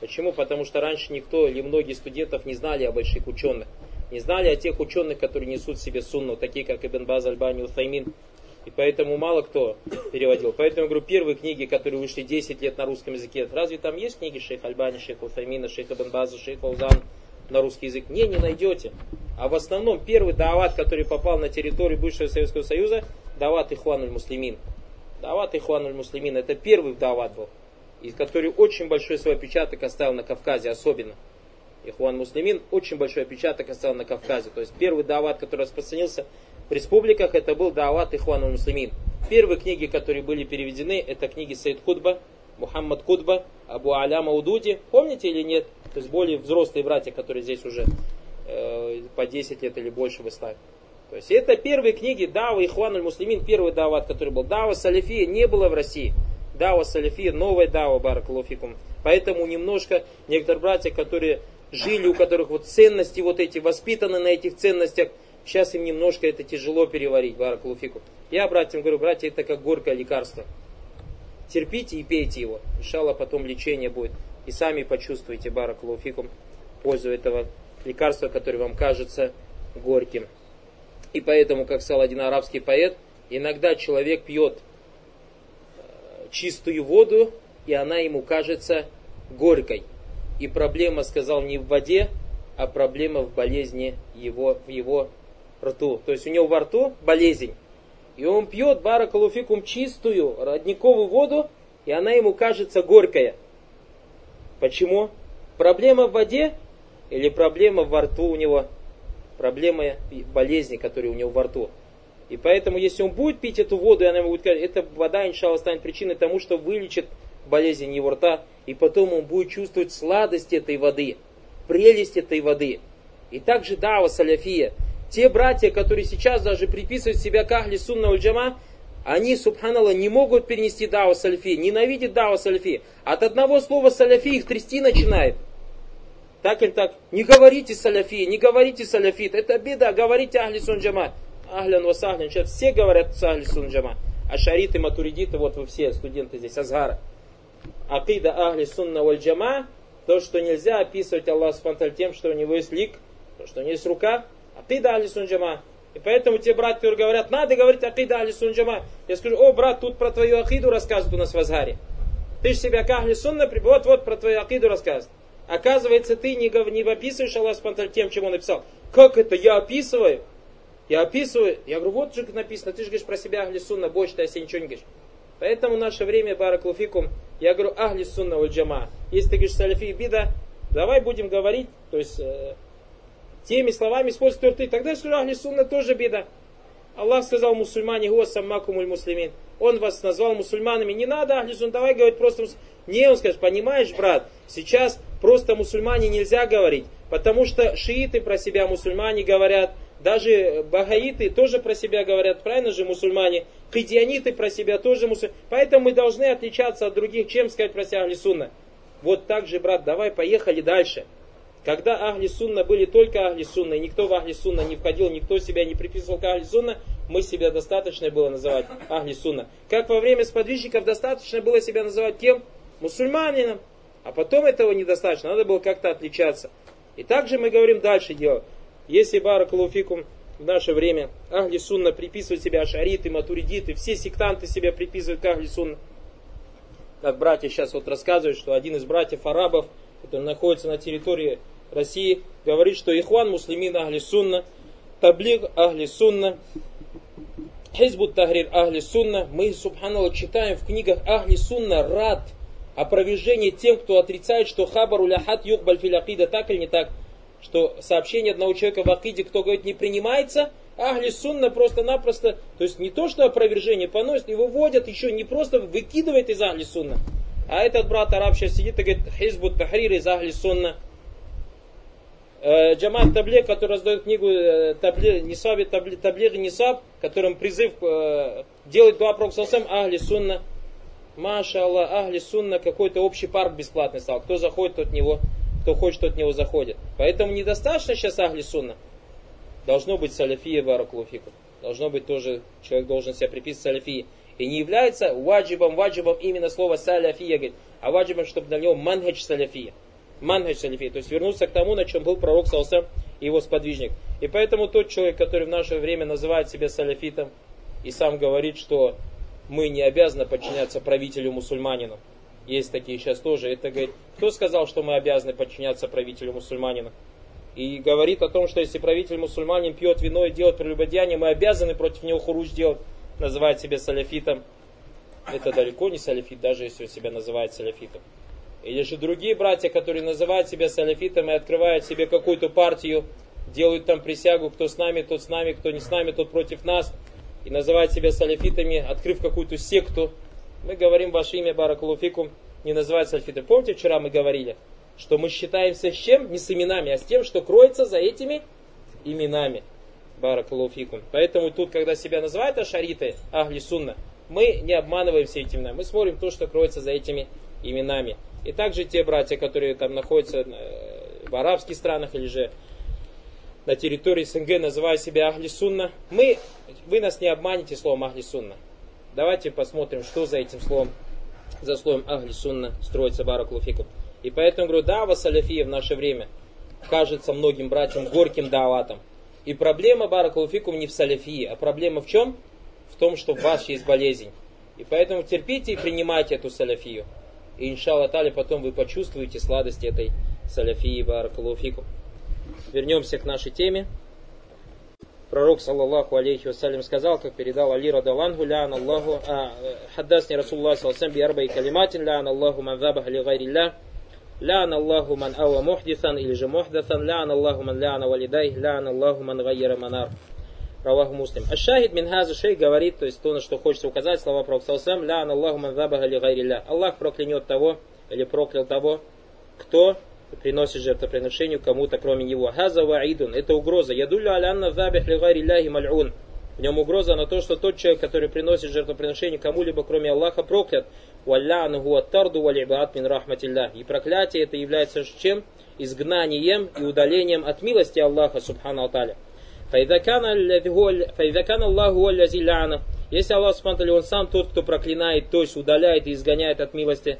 Почему? Потому что раньше никто или многие студентов не знали о больших ученых. Не знали о тех ученых, которые несут в себе сунну, такие как Ибн Баз, Альбани, Уthаймин, и поэтому мало кто переводил. Поэтому я говорю, первые книги, которые вышли 10 лет на русском языке, разве там есть книги Шейх Альбани, Шейх Уфамина, Шейх База, Шейх Фаузан на русский язык? Не, не найдете. А в основном первый дават, который попал на территорию бывшего Советского Союза, дават Ихвануль Муслимин. Дават Ихвануль Муслимин, это первый дават был, из который очень большой свой отпечаток оставил на Кавказе особенно. Ихуан Муслимин очень большой отпечаток оставил на Кавказе. То есть первый дават, который распространился в республиках это был Даават Ихван Муслимин. Первые книги, которые были переведены, это книги Сейд Худба, Мухаммад Кудба, Абу Аляма Удуди. Помните или нет? То есть более взрослые братья, которые здесь уже э, по 10 лет или больше в исламе. То есть это первые книги Дава Ихван Муслимин, первый дават, который был. Дава Салифия не было в России. Дава Салифия, новая Дава Баракалуфикум. Поэтому немножко некоторые братья, которые жили, у которых вот ценности вот эти, воспитаны на этих ценностях, сейчас им немножко это тяжело переварить, Баракалуфикум. Я братьям говорю, братья, это как горькое лекарство. Терпите и пейте его. Иншалла потом лечение будет. И сами почувствуете, Баракалуфикум, пользу этого лекарства, которое вам кажется горьким. И поэтому, как сказал один арабский поэт, иногда человек пьет чистую воду, и она ему кажется горькой. И проблема, сказал, не в воде, а проблема в болезни его, в его рту. То есть у него во рту болезнь. И он пьет баракалуфикум чистую родниковую воду, и она ему кажется горькая. Почему? Проблема в воде или проблема во рту у него? Проблема болезни, которые у него во рту. И поэтому, если он будет пить эту воду, и она ему будет говорить, эта вода, иншалла, станет причиной тому, что вылечит болезнь его рта, и потом он будет чувствовать сладость этой воды, прелесть этой воды. И также дава саляфия. Те братья, которые сейчас даже приписывают себя к ахли сунна джама, они, субханаллах, не могут перенести дава саляфи, ненавидят дава саляфи. От одного слова саляфи их трясти начинает. Так или так, не говорите саляфи, не говорите саляфит, это беда, говорите ахли сун Ахлян васахлян, сейчас все говорят ахли сун джама. А шариты, матуридиты, вот вы все студенты здесь, Азгара. Акида ахли сунна валь то, что нельзя описывать Аллах Субтитры тем, что у него есть лик, то, что у него есть рука, акида ахли сун джама. И поэтому те братья, которые говорят, надо говорить акида ахли сун джама. Я скажу, о, брат, тут про твою акиду рассказывают у нас в Азгаре. Ты же себя как ахли сунна, вот, вот про твою акиду рассказывает. Оказывается, ты не, не описываешь Аллах Субтитры тем, чем он написал. Как это? Я описываю? Я описываю. Я говорю, вот же написано, ты же говоришь про себя ахли сунна, больше ты себе ничего не говоришь. Поэтому наше время, бараклуфикум, я говорю, ахли сунна джама. Если ты говоришь саляфи бида, давай будем говорить, то есть э, теми словами используй ты. Тогда я скажу, ахли сунна тоже бида. Аллах сказал мусульмане, го саммакумуль муслимин. Он вас назвал мусульманами. Не надо, ахли сунна, давай говорить просто Не, он скажет, понимаешь, брат, сейчас просто мусульмане нельзя говорить, потому что шииты про себя мусульмане говорят, даже багаиты тоже про себя говорят, правильно же мусульмане? Кадианиты про себя тоже мусульмане. Поэтому мы должны отличаться от других, чем сказать про себя Ахли Сунна. Вот так же, брат, давай поехали дальше. Когда Ахли Сунна были только Ахли Сунна, и никто в Ахли Сунна не входил, никто себя не приписывал к Ахли Сунна, мы себя достаточно было называть Ахли Сунна. Как во время сподвижников достаточно было себя называть кем? Мусульманином. А потом этого недостаточно, надо было как-то отличаться. И также мы говорим дальше дело. Если баракалуфикум в наше время Ахли Сунна приписывают себя ашариты, матуридиты, все сектанты себя приписывают к Ахли Сунна. Как братья сейчас вот рассказывают, что один из братьев арабов, который находится на территории России, говорит, что Ихван муслимин Ахли Сунна, Таблиг Ахли Сунна, Хизбут Тахрир Ахли Сунна. Мы, субханаллах, читаем в книгах Ахли Сунна рад опровержение тем, кто отрицает, что хабар уляхат юхбаль филякида так или не так что сообщение одного человека в Акиде, кто говорит, не принимается, Ахли Сунна просто-напросто, то есть не то, что опровержение поносит, его вводят еще не просто выкидывает из Ахли Сунна, а этот брат араб сейчас сидит и говорит, Хизбут Тахрир из Ахли Сунна. Э, Джамат Таблег, который раздает книгу э, Таблег, Нисаби Таблег, Таблег Нисаб, которым призыв э, делать дуа Проксалсам Ахли Сунна. Маша Аллах, Ахли Сунна, какой-то общий парк бесплатный стал. Кто заходит, тот него кто хочет, тот в него заходит. Поэтому недостаточно сейчас ахли сунна. Должно быть саляфия баракулуфику. Должно быть тоже, человек должен себя приписывать саляфии. И не является ваджибом, ваджибом именно слово саляфия, говорит, а ваджибом, чтобы для него манхадж саляфия. Манхадж саляфия. То есть вернуться к тому, на чем был пророк Салсам и его сподвижник. И поэтому тот человек, который в наше время называет себя саляфитом и сам говорит, что мы не обязаны подчиняться правителю мусульманину, есть такие сейчас тоже. Это говорит, кто сказал, что мы обязаны подчиняться правителю мусульманина? И говорит о том, что если правитель мусульманин пьет вино и делает прелюбодеяние, мы обязаны против него хуруч делать, называет себя саляфитом. Это далеко не саляфит, даже если он себя называет саляфитом. Или же другие братья, которые называют себя саляфитом и открывают себе какую-то партию, делают там присягу, кто с нами, тот с нами, кто не с нами, тот против нас, и называют себя саляфитами, открыв какую-то секту, мы говорим ваше имя, Баракулуфикум, не называют сальфиты. Помните, вчера мы говорили, что мы считаемся с чем? Не с именами, а с тем, что кроется за этими именами. Баракулуфикум. Поэтому тут, когда себя называют ашариты, ахли сунна, мы не обманываем все эти имена. Мы смотрим то, что кроется за этими именами. И также те братья, которые там находятся э, в арабских странах или же на территории СНГ, называя себя Ахли Сунна, мы, вы нас не обманете словом Ахли Сунна. Давайте посмотрим, что за этим словом, за словом Ахли Сунна строится Баракулуфикум. И поэтому говорю, дава саляфия в наше время кажется многим братьям горьким даватом. И проблема Баракулуфикум не в саляфии, а проблема в чем? В том, что в вас есть болезнь. И поэтому терпите и принимайте эту саляфию. И иншалла потом вы почувствуете сладость этой саляфии Баракулуфикум. Вернемся к нашей теме. Пророк, саллаллаху алейхи вассалям, сказал, как передал Али радалангу, лян Аллаху, а, хаддасни Расуллах саллаллаху би арбай калиматин, лян Аллаху ман забах ли гайрилля, лян Аллаху ман ава мухдисан, или же мухдасан, лян Аллаху ман ляна валидай, лян Аллаху ман гайра манар. Раваху муслим. Аш-шахид мин хаза шей говорит, то есть то, на что хочется указать, слова пророка саллаллаху лян Аллаху ман забах ли гайрилля. Аллах проклянет того, или проклял того, кто приносит жертвоприношению кому-то, кроме него. Хаза ваидун. Это угроза. Ядулля алянна забих лигари маль'ун. В нем угроза на то, что тот человек, который приносит жертвоприношение кому-либо, кроме Аллаха, проклят. Валляну гуаттарду валибаат мин рахматилля. И проклятие это является чем? Изгнанием и удалением от милости Аллаха, субхану аталя. Файдакан Аллаху аллази. Если Аллах, субхану он сам тот, кто проклинает, то есть удаляет и изгоняет от милости,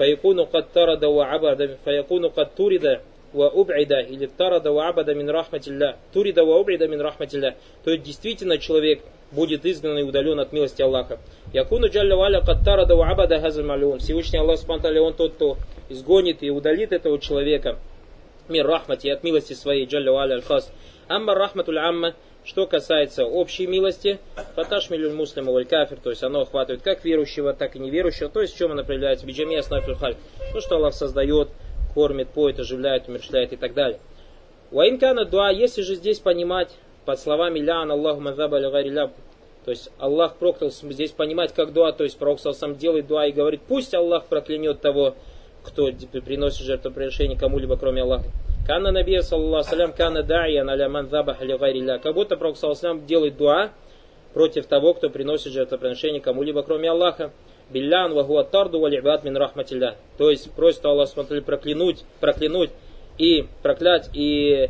فيكون قد طرد وعبد فيكون قد طرد وأبعد или طرد وعبد من رحمة الله طرد وأبعد من رحمة الله то есть действительно человек будет изгнан и удален от милости Аллаха. Якуну джалля валя каттарада ва абада хазаль малюн. Всевышний Аллах спонтали, он тот, кто изгонит и удалит этого человека. Мир рахмати от милости своей джалля валя аль-хас. Амма рахматуль амма, что касается общей милости, фаташ милюль муслима валь кафир, то есть оно охватывает как верующего, так и неверующего, то есть в чем оно проявляется, биджами аснафиль то, что Аллах создает, кормит, поет, оживляет, умерщвляет и так далее. Ваинкана дуа, если же здесь понимать под словами лян Аллаху мазаба то есть Аллах проклял, здесь понимать как дуа, то есть пророк сам делает дуа и говорит, пусть Аллах проклянет того, кто приносит жертвоприношение кому-либо, кроме Аллаха. Канна Набия, саллаллаху салям, канна да'ян аля ман забах ли Как будто Пророк, саллаллаху делает дуа против того, кто приносит жертвоприношение кому-либо, кроме Аллаха. Биллян ваху тарду валибат мин рахматилля. То есть просит Аллах смотрели проклянуть, проклянуть и проклять и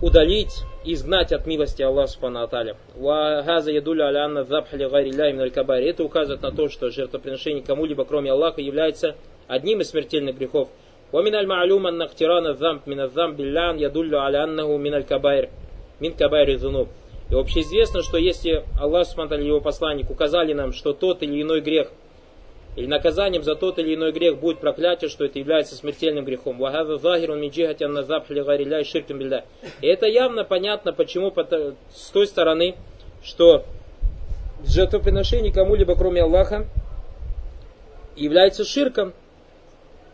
удалить, изгнать от милости Аллаха Субхану Аталя. Вахаза ядуля аля анна забха ли гайри Это указывает на то, что жертвоприношение кому-либо, кроме Аллаха, является одним из смертельных грехов. ومن المعلوم أن اقتران الذنب من الذنب باللعن يدل على أنه من الكبائر من كبائر الذنوب. И общеизвестно, что если Аллах Субтитры его посланник указали нам, что тот или иной грех, или наказанием за тот или иной грех будет проклятие, что это является смертельным грехом. И это явно понятно, почему с той стороны, что жертвоприношение кому-либо кроме Аллаха является ширком,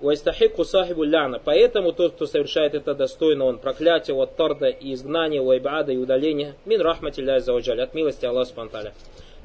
Уайстахику сахибу ляна. Поэтому тот, кто совершает это достойно, он проклятие, от тарда и изгнания, уайбада и удаления. Мин рахмати ля заваджаль. От милости Аллаха спанталя.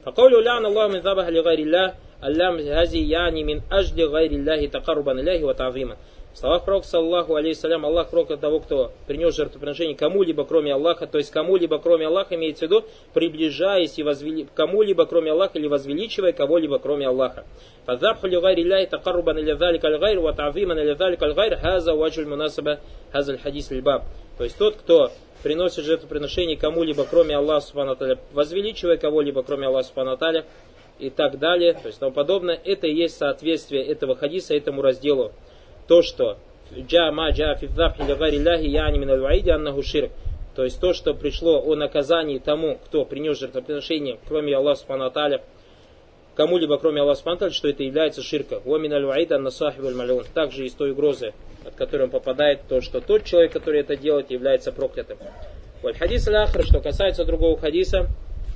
فقوله لعن الله من ذبح لغير الله اللام هذه يعني من أجل غير الله تقربا إليه وتعظيما в словах пророка, саллаху алейхиссалям, Аллах проклят того, кто принес жертвоприношение кому-либо, кроме Аллаха, то есть кому-либо, кроме Аллаха, имеется в виду, приближаясь и возвели... кому-либо, кроме Аллаха, или возвеличивая кого-либо, кроме Аллаха. فالذبح لغير الله تقربا إلى ذلك الغير وتعظيما إلى ذلك الغير هذا وجه المناسبة هذا الحديث الباب. То есть тот, кто приносит жертвоприношение кому-либо, кроме Аллаха, субхану возвеличивая кого-либо, кроме Аллаха, субхану и так далее, то есть тому подобное, это и есть соответствие этого хадиса этому разделу то, что джа ма джа фи дзабхи ляхи яни мин аннаху ширк. То есть то, что пришло о наказании тому, кто принес жертвоприношение, кроме Аллаха Субхану кому-либо кроме Аллаха Субхану что это является ширка. Уамин аль-ваид аль Также из той угрозы, от которой он попадает, то, что тот человек, который это делает, является проклятым. Вот хадис аль что касается другого хадиса,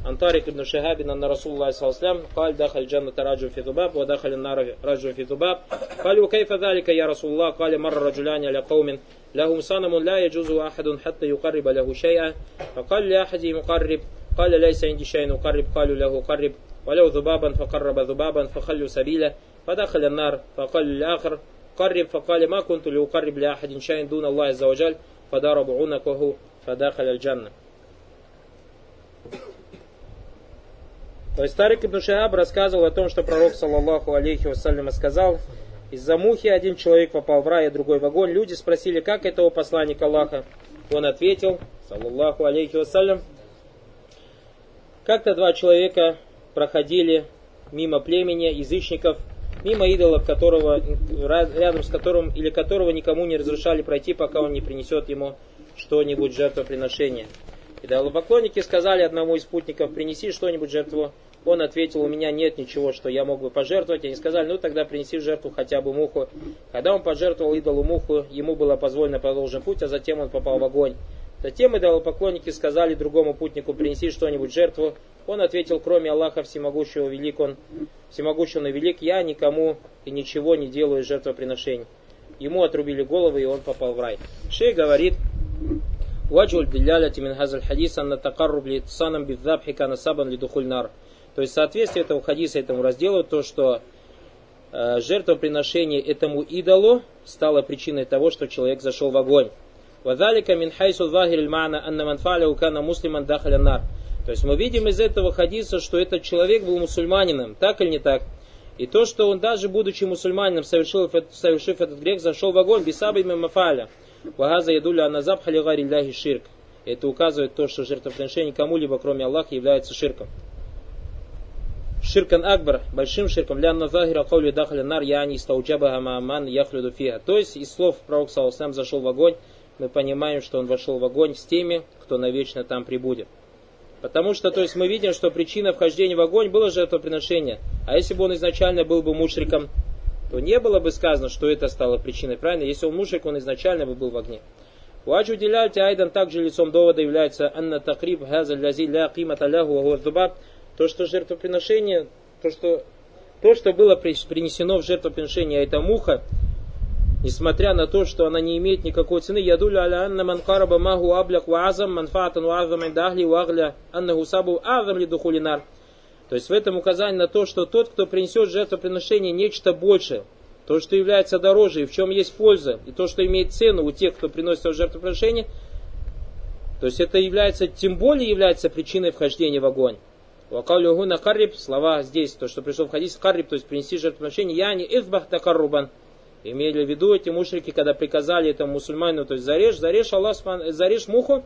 عن طارق بن شهاب أن رسول الله صلى الله عليه وسلم قال دخل الجنة رجل في ذباب ودخل النار رجل في ذباب قالوا كيف ذلك يا رسول الله؟ قال مر رجلان على قوم لهم صنم لا يجوز أحد حتى يقرب له شيئا. فقال لأحدهم قرب قال ليس عندي شيء أقرب. قالوا له قرب ولو ذبابا فقرب ذبابا فخلوا سبيله. فدخل النار فقال للآخر قرب. فقال ما كنت لأقرب لأحد شيئا دون الله عز وجل. فضرب عنقه فدخل الجنة. То есть Тарик ибн Шахаб рассказывал о том, что пророк, саллаллаху алейхи вассаляма, сказал, из-за мухи один человек попал в рай, а другой в огонь. Люди спросили, как этого посланника Аллаха? Он ответил, саллаллаху алейхи вассалям, как-то два человека проходили мимо племени язычников, мимо идолов, которого, рядом с которым или которого никому не разрешали пройти, пока он не принесет ему что-нибудь жертвоприношение. И поклонники сказали одному из спутников, принеси что-нибудь жертву. Он ответил, у меня нет ничего, что я мог бы пожертвовать. И они сказали, ну тогда принеси в жертву хотя бы муху. Когда он пожертвовал идолу муху, ему было позволено продолжить путь, а затем он попал в огонь. Затем идолопоклонники сказали другому путнику, принеси что-нибудь жертву. Он ответил, кроме Аллаха Всемогущего велик он, Всемогущего велик, я никому и ничего не делаю из жертвоприношений. Ему отрубили головы, и он попал в рай. Шей говорит, وجه الدلالة من هذا الحديث أن التقرب لإتصانا بالذبح كان سببا لدخول нар. То есть соответствие этого хадиса, этому разделу, то, что э, жертвоприношение этому идолу стало причиной того, что человек зашел в огонь. Вадалика мин хайсу захир мана анна ман укана муслиман дахаля нар. То есть мы видим из этого хадиса, что этот человек был мусульманином, так или не так? И то, что он даже будучи мусульманином, совершил, совершив этот грех, зашел в огонь, бисаби мафаля. Вагаза ядуля аназаб халигари ширк. Это указывает то, что жертвоприношение кому-либо, кроме Аллаха, является ширком. Ширкан Акбар, большим ширком, лянна захира каули дахаля нар яни стауджаба амаман яхлюду фиа. То есть, из слов пророк Саусам зашел в огонь, мы понимаем, что он вошел в огонь с теми, кто навечно там прибудет. Потому что, то есть, мы видим, что причина вхождения в огонь было жертвоприношение. А если бы он изначально был бы мушриком, то не было бы сказано, что это стало причиной. Правильно? Если он мушрик, он изначально бы был в огне. Ваджу уделяют айдан также лицом довода является анна такриб газаль лази ля кимата лягу то, что жертвоприношение, то, что, то, что было принесено в жертвоприношение, это муха, несмотря на то, что она не имеет никакой цены, ядуля аля анна ман караба магу аблях ва азам манфаатан ва азам индахли ва агля аннаху сабу азам ли духулинар. То есть в этом указание на то, что тот, кто принесет жертвоприношение нечто большее, то, что является дороже и в чем есть польза, и то, что имеет цену у тех, кто приносит жертвоприношение, то есть это является, тем более является причиной вхождения в огонь. Вакалюху на карриб, слова здесь, то, что пришел в хадис, карриб, то есть принести жертвоприношение, я не избах такаррубан. Имели в виду эти мушрики, когда приказали этому мусульманину, то есть зарежь, зарежь, Аллах, зарежь муху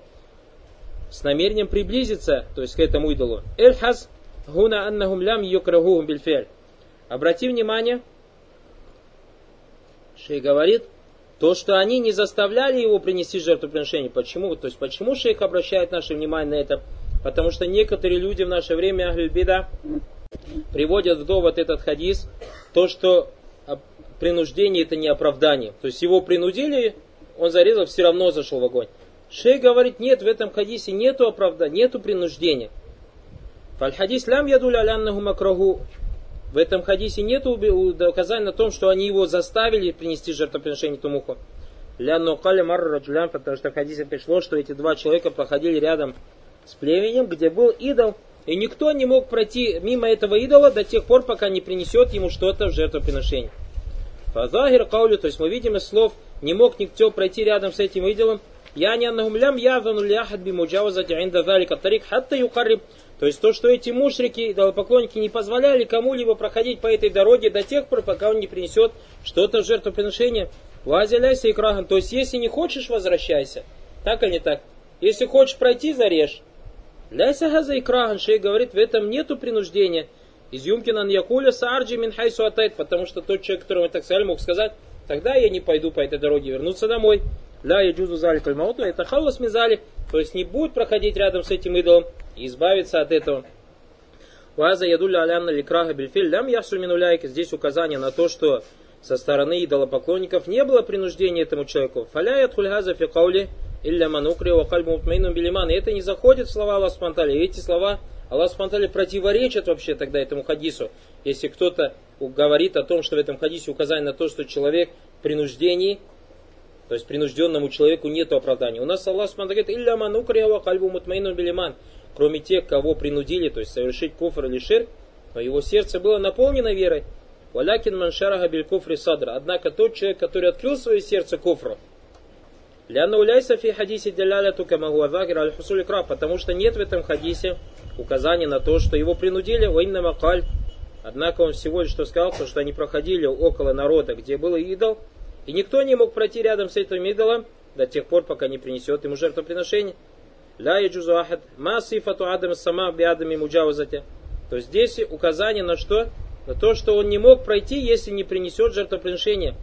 с намерением приблизиться, то есть к этому идолу. Эльхаз гуна аннахум лям юкрахухум бильфель. Обрати внимание, Шей говорит, то, что они не заставляли его принести жертвоприношение. Почему? То есть, почему шейх обращает наше внимание на это? Потому что некоторые люди в наше время, Ахлюбида, приводят в довод этот хадис, то, что принуждение это не оправдание. То есть его принудили, он зарезал, все равно зашел в огонь. Шей говорит, нет, в этом хадисе нету оправдания, нету принуждения. Фальхадис лям ядуля аляннаху макраху. В этом хадисе нет указания на том, что они его заставили принести жертвоприношение Тумуху. Лянну кали марра потому что в хадисе пришло, что эти два человека проходили рядом с племенем, где был идол, и никто не мог пройти мимо этого идола до тех пор, пока не принесет ему что-то в жертвоприношение. Фазахир каули, то есть мы видим из слов, не мог никто пройти рядом с этим идолом. Я не аннахум лям ляхад би муджавазати залика тарик хатта юкарриб. То есть то, что эти мушрики, идолопоклонники не позволяли кому-либо проходить по этой дороге до тех пор, пока он не принесет что-то в жертвоприношение. Вазиляйся и краган. То есть если не хочешь, возвращайся. Так или не так? Если хочешь пройти, зарежь. Ляйся газа и краган, шей говорит, в этом нету принуждения. Из Юмкина Якуля Сарджи мин хайсу атайт, потому что тот человек, которому так сказали, мог сказать, тогда я не пойду по этой дороге, вернуться домой. Ля я джузу зали кальмауту, это халас мизали, то есть не будет проходить рядом с этим идолом и избавиться от этого. Уаза ядуля алянна ликраха бельфиль лям ясу минуляйка. Здесь указание на то, что со стороны идолопоклонников не было принуждения этому человеку. Фаля ядхульгаза фи каули Илля манукри ва кальбу билиман. И это не заходит в слова Аллаха Субтитры. Эти слова Аллах Субтитры противоречат вообще тогда этому хадису. Если кто-то говорит о том, что в этом хадисе указание на то, что человек в принуждении, то есть принужденному человеку нет оправдания. У нас Аллах говорит, Илля манукри ва кальбу мутмейну билиман. Кроме тех, кого принудили, то есть совершить куфр или ширк, но его сердце было наполнено верой. Валякин маншараха биль куфри садра. Однако тот человек, который открыл свое сердце куфру, Ляна уляйса фи хадисе деляля тука магу адакир аль хусули краб, потому что нет в этом хадисе указания на то, что его принудили, ваинна макаль. Однако он всего лишь что сказал, что они проходили около народа, где был идол, и никто не мог пройти рядом с этим идолом до тех пор, пока не принесет ему жертвоприношение. Ля яджузу ахад ма сифату адам сама биадами муджаузате. То здесь указание на что? На то, что он не мог пройти, если не принесет жертвоприношение.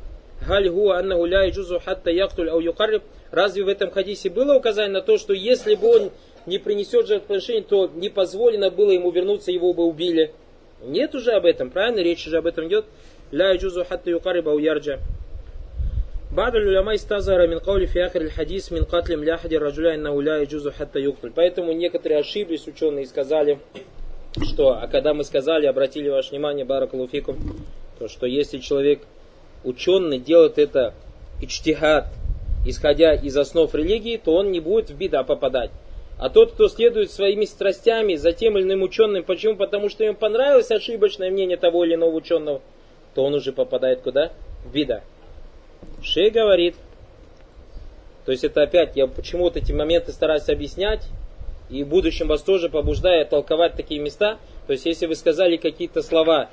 Галь гуа анна ля яджузу хатта яхтуль ау юкарриб. Разве в этом хадисе было указание на то, что если бы он не принесет жертвоприношение, то не позволено было ему вернуться, его бы убили? Нет уже об этом, правильно? Речь уже об этом идет. Ля яджузу хатта юкарриб ау ярджа. Баду люляма истазара. Поэтому некоторые ошиблись ученые и сказали, что, а когда мы сказали, обратили ваше внимание, баракалуфикум, то что если человек ученый делает это ичтихат, исходя из основ религии, то он не будет в беда попадать. А тот, кто следует своими страстями за тем или иным ученым, почему? Потому что ему понравилось ошибочное мнение того или иного ученого, то он уже попадает куда? В беда. Шей говорит, то есть это опять, я почему-то эти моменты стараюсь объяснять, и в будущем вас тоже побуждаю толковать такие места. То есть если вы сказали какие-то слова,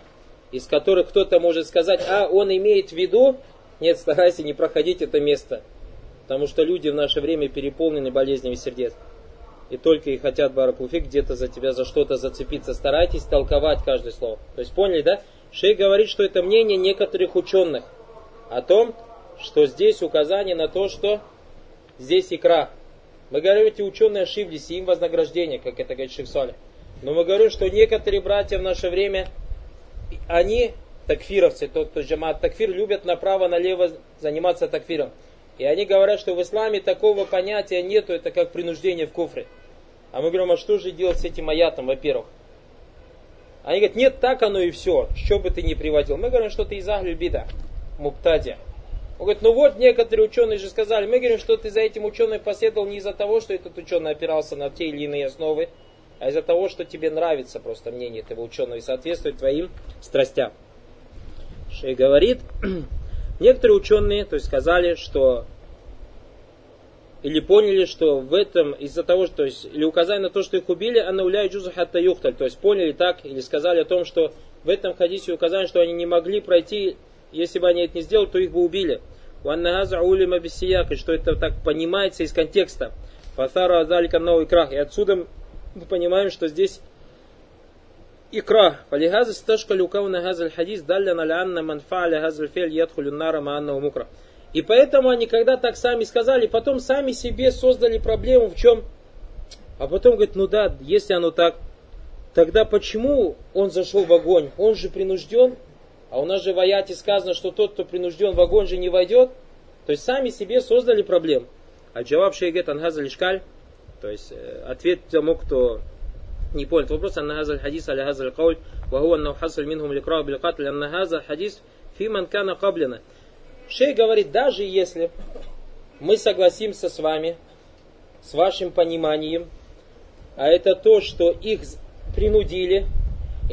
из которых кто-то может сказать, а он имеет в виду, нет, старайся не проходить это место. Потому что люди в наше время переполнены болезнями сердец. И только и хотят, Баракулфик, где-то за тебя за что-то зацепиться. Старайтесь толковать каждое слово. То есть поняли, да? Шей говорит, что это мнение некоторых ученых о том, что здесь указание на то, что здесь икра. Мы говорим, эти ученые ошиблись, и им вознаграждение, как это говорит Шейх. Но мы говорим, что некоторые братья в наше время, они, такфировцы, тот, кто джамат такфир, любят направо-налево заниматься такфиром. И они говорят, что в исламе такого понятия нету, это как принуждение в куфре. А мы говорим, а что же делать с этим аятом, во-первых? Они говорят, нет, так оно и все, что бы ты ни приводил. Мы говорим, что ты из Ахлю Бида, Муптадия. Он говорит, ну вот некоторые ученые же сказали, мы говорим, что ты за этим ученым последовал не из-за того, что этот ученый опирался на те или иные основы, а из-за того, что тебе нравится просто мнение этого ученого и соответствует твоим страстям. Шей говорит, некоторые ученые, то есть сказали, что или поняли, что в этом из-за того, что, то есть, или указали на то, что их убили, она уляет джузу хатта юхталь, то есть поняли так, или сказали о том, что в этом хадисе указали, что они не могли пройти если бы они это не сделали, то их бы убили. Ваннагаза улима бисияк, что это так понимается из контекста. Фасара азалика новый крах. И отсюда мы понимаем, что здесь икра. Фалихаза сташка люкау на газаль хадис далля на лянна манфа'ля газаль фель ядхулю нара маанна мукра. И поэтому они когда так сами сказали, потом сами себе создали проблему в чем? А потом говорит, ну да, если оно так, тогда почему он зашел в огонь? Он же принужден, а у нас же в аяте сказано, что тот, кто принужден в огонь же не войдет. То есть сами себе создали проблем. А джаваб шейгет ангаза лишкаль, то есть э, ответ тому, кто не понял вопрос, анна газа хадис аля газа кауль, ваху анна хасаль минхум ликрау билкатль, анна газа хадис фиман кана каблина. Шей говорит, даже если мы согласимся с вами, с вашим пониманием, а это то, что их принудили,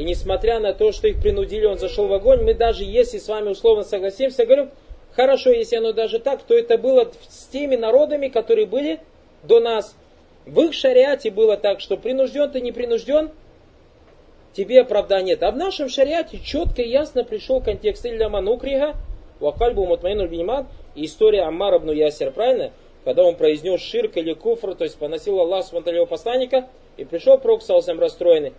и несмотря на то, что их принудили, он зашел в огонь, мы даже если с вами условно согласимся, говорим, хорошо, если оно даже так, то это было с теми народами, которые были до нас. В их шариате было так, что принужден ты, не принужден, тебе оправдания нет. А в нашем шариате четко и ясно пришел контекст Илья Манукрига, Вакальбу Мутмаину Биниман, и история Аммар ибн Ясер, правильно? Когда он произнес ширк или куфр, то есть поносил Аллах с посланника, и пришел Пророк Саусам расстроенный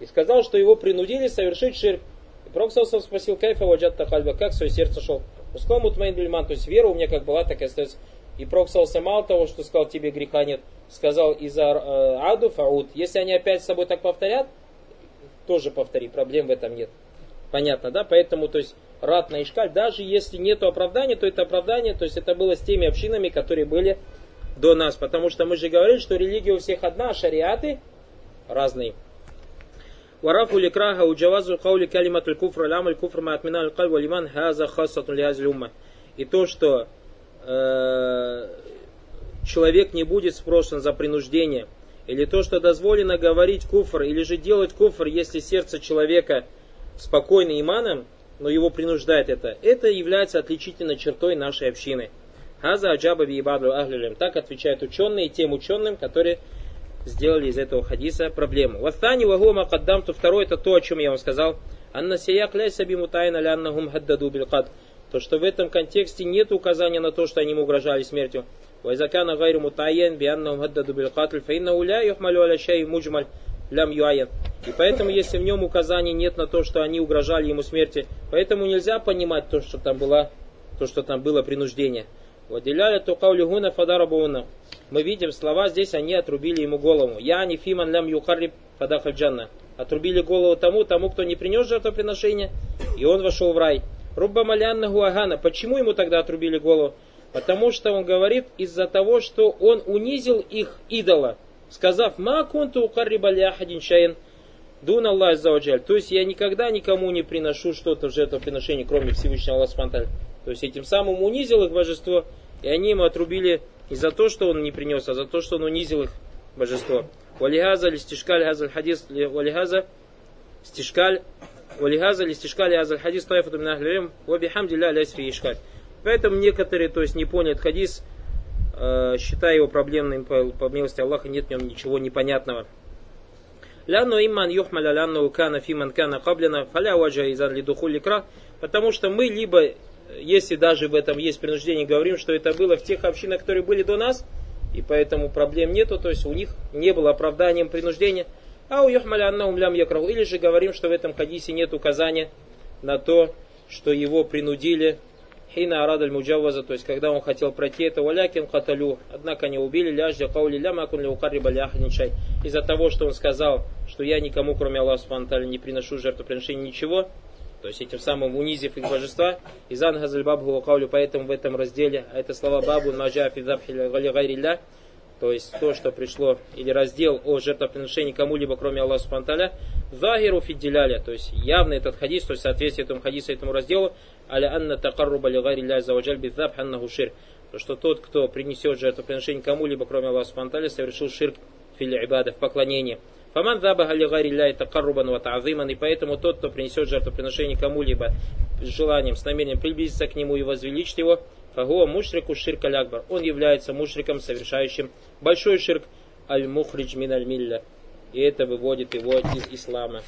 и сказал, что его принудили совершить ширк. И Пророк спросил, кайфа ваджат тахальба, как свое сердце шел. Пускай мутмайн бильман, то есть вера у меня как была, так и остается. И Пророк мало того, что сказал, тебе греха нет, сказал из-за э, аду фауд. Если они опять с собой так повторят, тоже повтори, проблем в этом нет. Понятно, да? Поэтому, то есть, рад на Ишкаль, даже если нет оправдания, то это оправдание, то есть это было с теми общинами, которые были до нас. Потому что мы же говорили, что религия у всех одна, а шариаты разные. Варафу ликраха уджавазу каули калимат куфр алямаль куфр ма отминал каль валиман хаза хасатун лиазил умма. И то, что э, человек не будет спрошен за принуждение, или то, что дозволено говорить куфр, или же делать куфр, если сердце человека спокойно иманом, но его принуждает это. Это является отличительной чертой нашей общины. Хаза аджаба виибаду ахлилем. Так отвечают ученые тем ученым, которые сделали из этого хадиса проблему. Вастани вагума каддам, то второе, это то, о чем я вам сказал. Анна сияк ляйса бимутайна ляннахум хаддаду билкад. То, что в этом контексте нет указания на то, что они ему угрожали смертью. Вайзакана гайру мутайен бианнахум хаддаду билкатль, фаинна уля юхмалю аля шай муджмаль лям юайен. И поэтому, если в нем указаний нет на то, что они угрожали ему смерти, поэтому нельзя понимать то, что там было, то, что там было принуждение. Ваделяля то каулюгуна фадарабуна. Мы видим слова здесь, они отрубили ему голову. Я не фиман лям юхарриб фадахальджанна. Отрубили голову тому, тому, кто не принес жертвоприношения, и он вошел в рай. Рубба малянна гуагана. Почему ему тогда отрубили голову? Потому что он говорит из-за того, что он унизил их идола, сказав «Ма кунту укарриба ляхадин шаин». Дун Аллах. То есть я никогда никому не приношу что-то в жертвоприношение, кроме Всевышнего Аллаха. То есть этим самым унизил их божество, и они ему отрубили не за то, что он не принес, а за то, что он унизил их божество. Валихаза листишкаль газаль хадис валихаза стишкаль валихаза листишкаль газаль хадис таифату мин ахлилим вабихамдилля лясь ишкаль. Поэтому некоторые, то есть не поняли хадис, э, считая его проблемным по, по милости Аллаха, нет в нем ничего непонятного. Ляну иман юхмаля ляну кана фиман кана каблина фаля ваджа изан лидухуль ликра. Потому что мы либо, если даже в этом есть принуждение, говорим, что это было в тех общинах, которые были до нас, и поэтому проблем нету, то есть у них не было оправданием принуждения. А у юхмаля аннаум лям якраху. Или же говорим, что в этом хадисе нет указания на то, что его принудили Хина арадаль муджаваза, то есть когда он хотел пройти это, валякин каталю, однако не убили, ляждя каули ля макун ли укарриба ляхничай, из-за того, что он сказал, что я никому, кроме Аллаха Субтитры, не приношу жертвоприношения ничего, то есть этим самым унизив их божества, изан газаль бабху каулю, поэтому в этом разделе, а это слова бабу маджа фидабхи гайрилля, то есть то, что пришло, или раздел о жертвоприношении кому-либо, кроме Аллаха Субтитры, Захиру фидделяля, то есть явный этот хадис, то есть соответствие этому хадису, этому разделу, аля анна такарруба ли гари ля заваджаль бидзаб аннаху шир. То, что тот, кто принесет жертвоприношение кому-либо, кроме Аллаха Субтитры, совершил ширк фили ибада, в поклонении. Фаман забаха ли гари ля такаррубан ва та'зиман, и поэтому тот, кто принесет жертвоприношение кому-либо с желанием, с намерением приблизиться к нему и возвеличить его, фагуа мушрику ширк аль Он является мушриком, совершающим большой ширк аль-мухридж мин аль-милля. И это выводит его из ислама.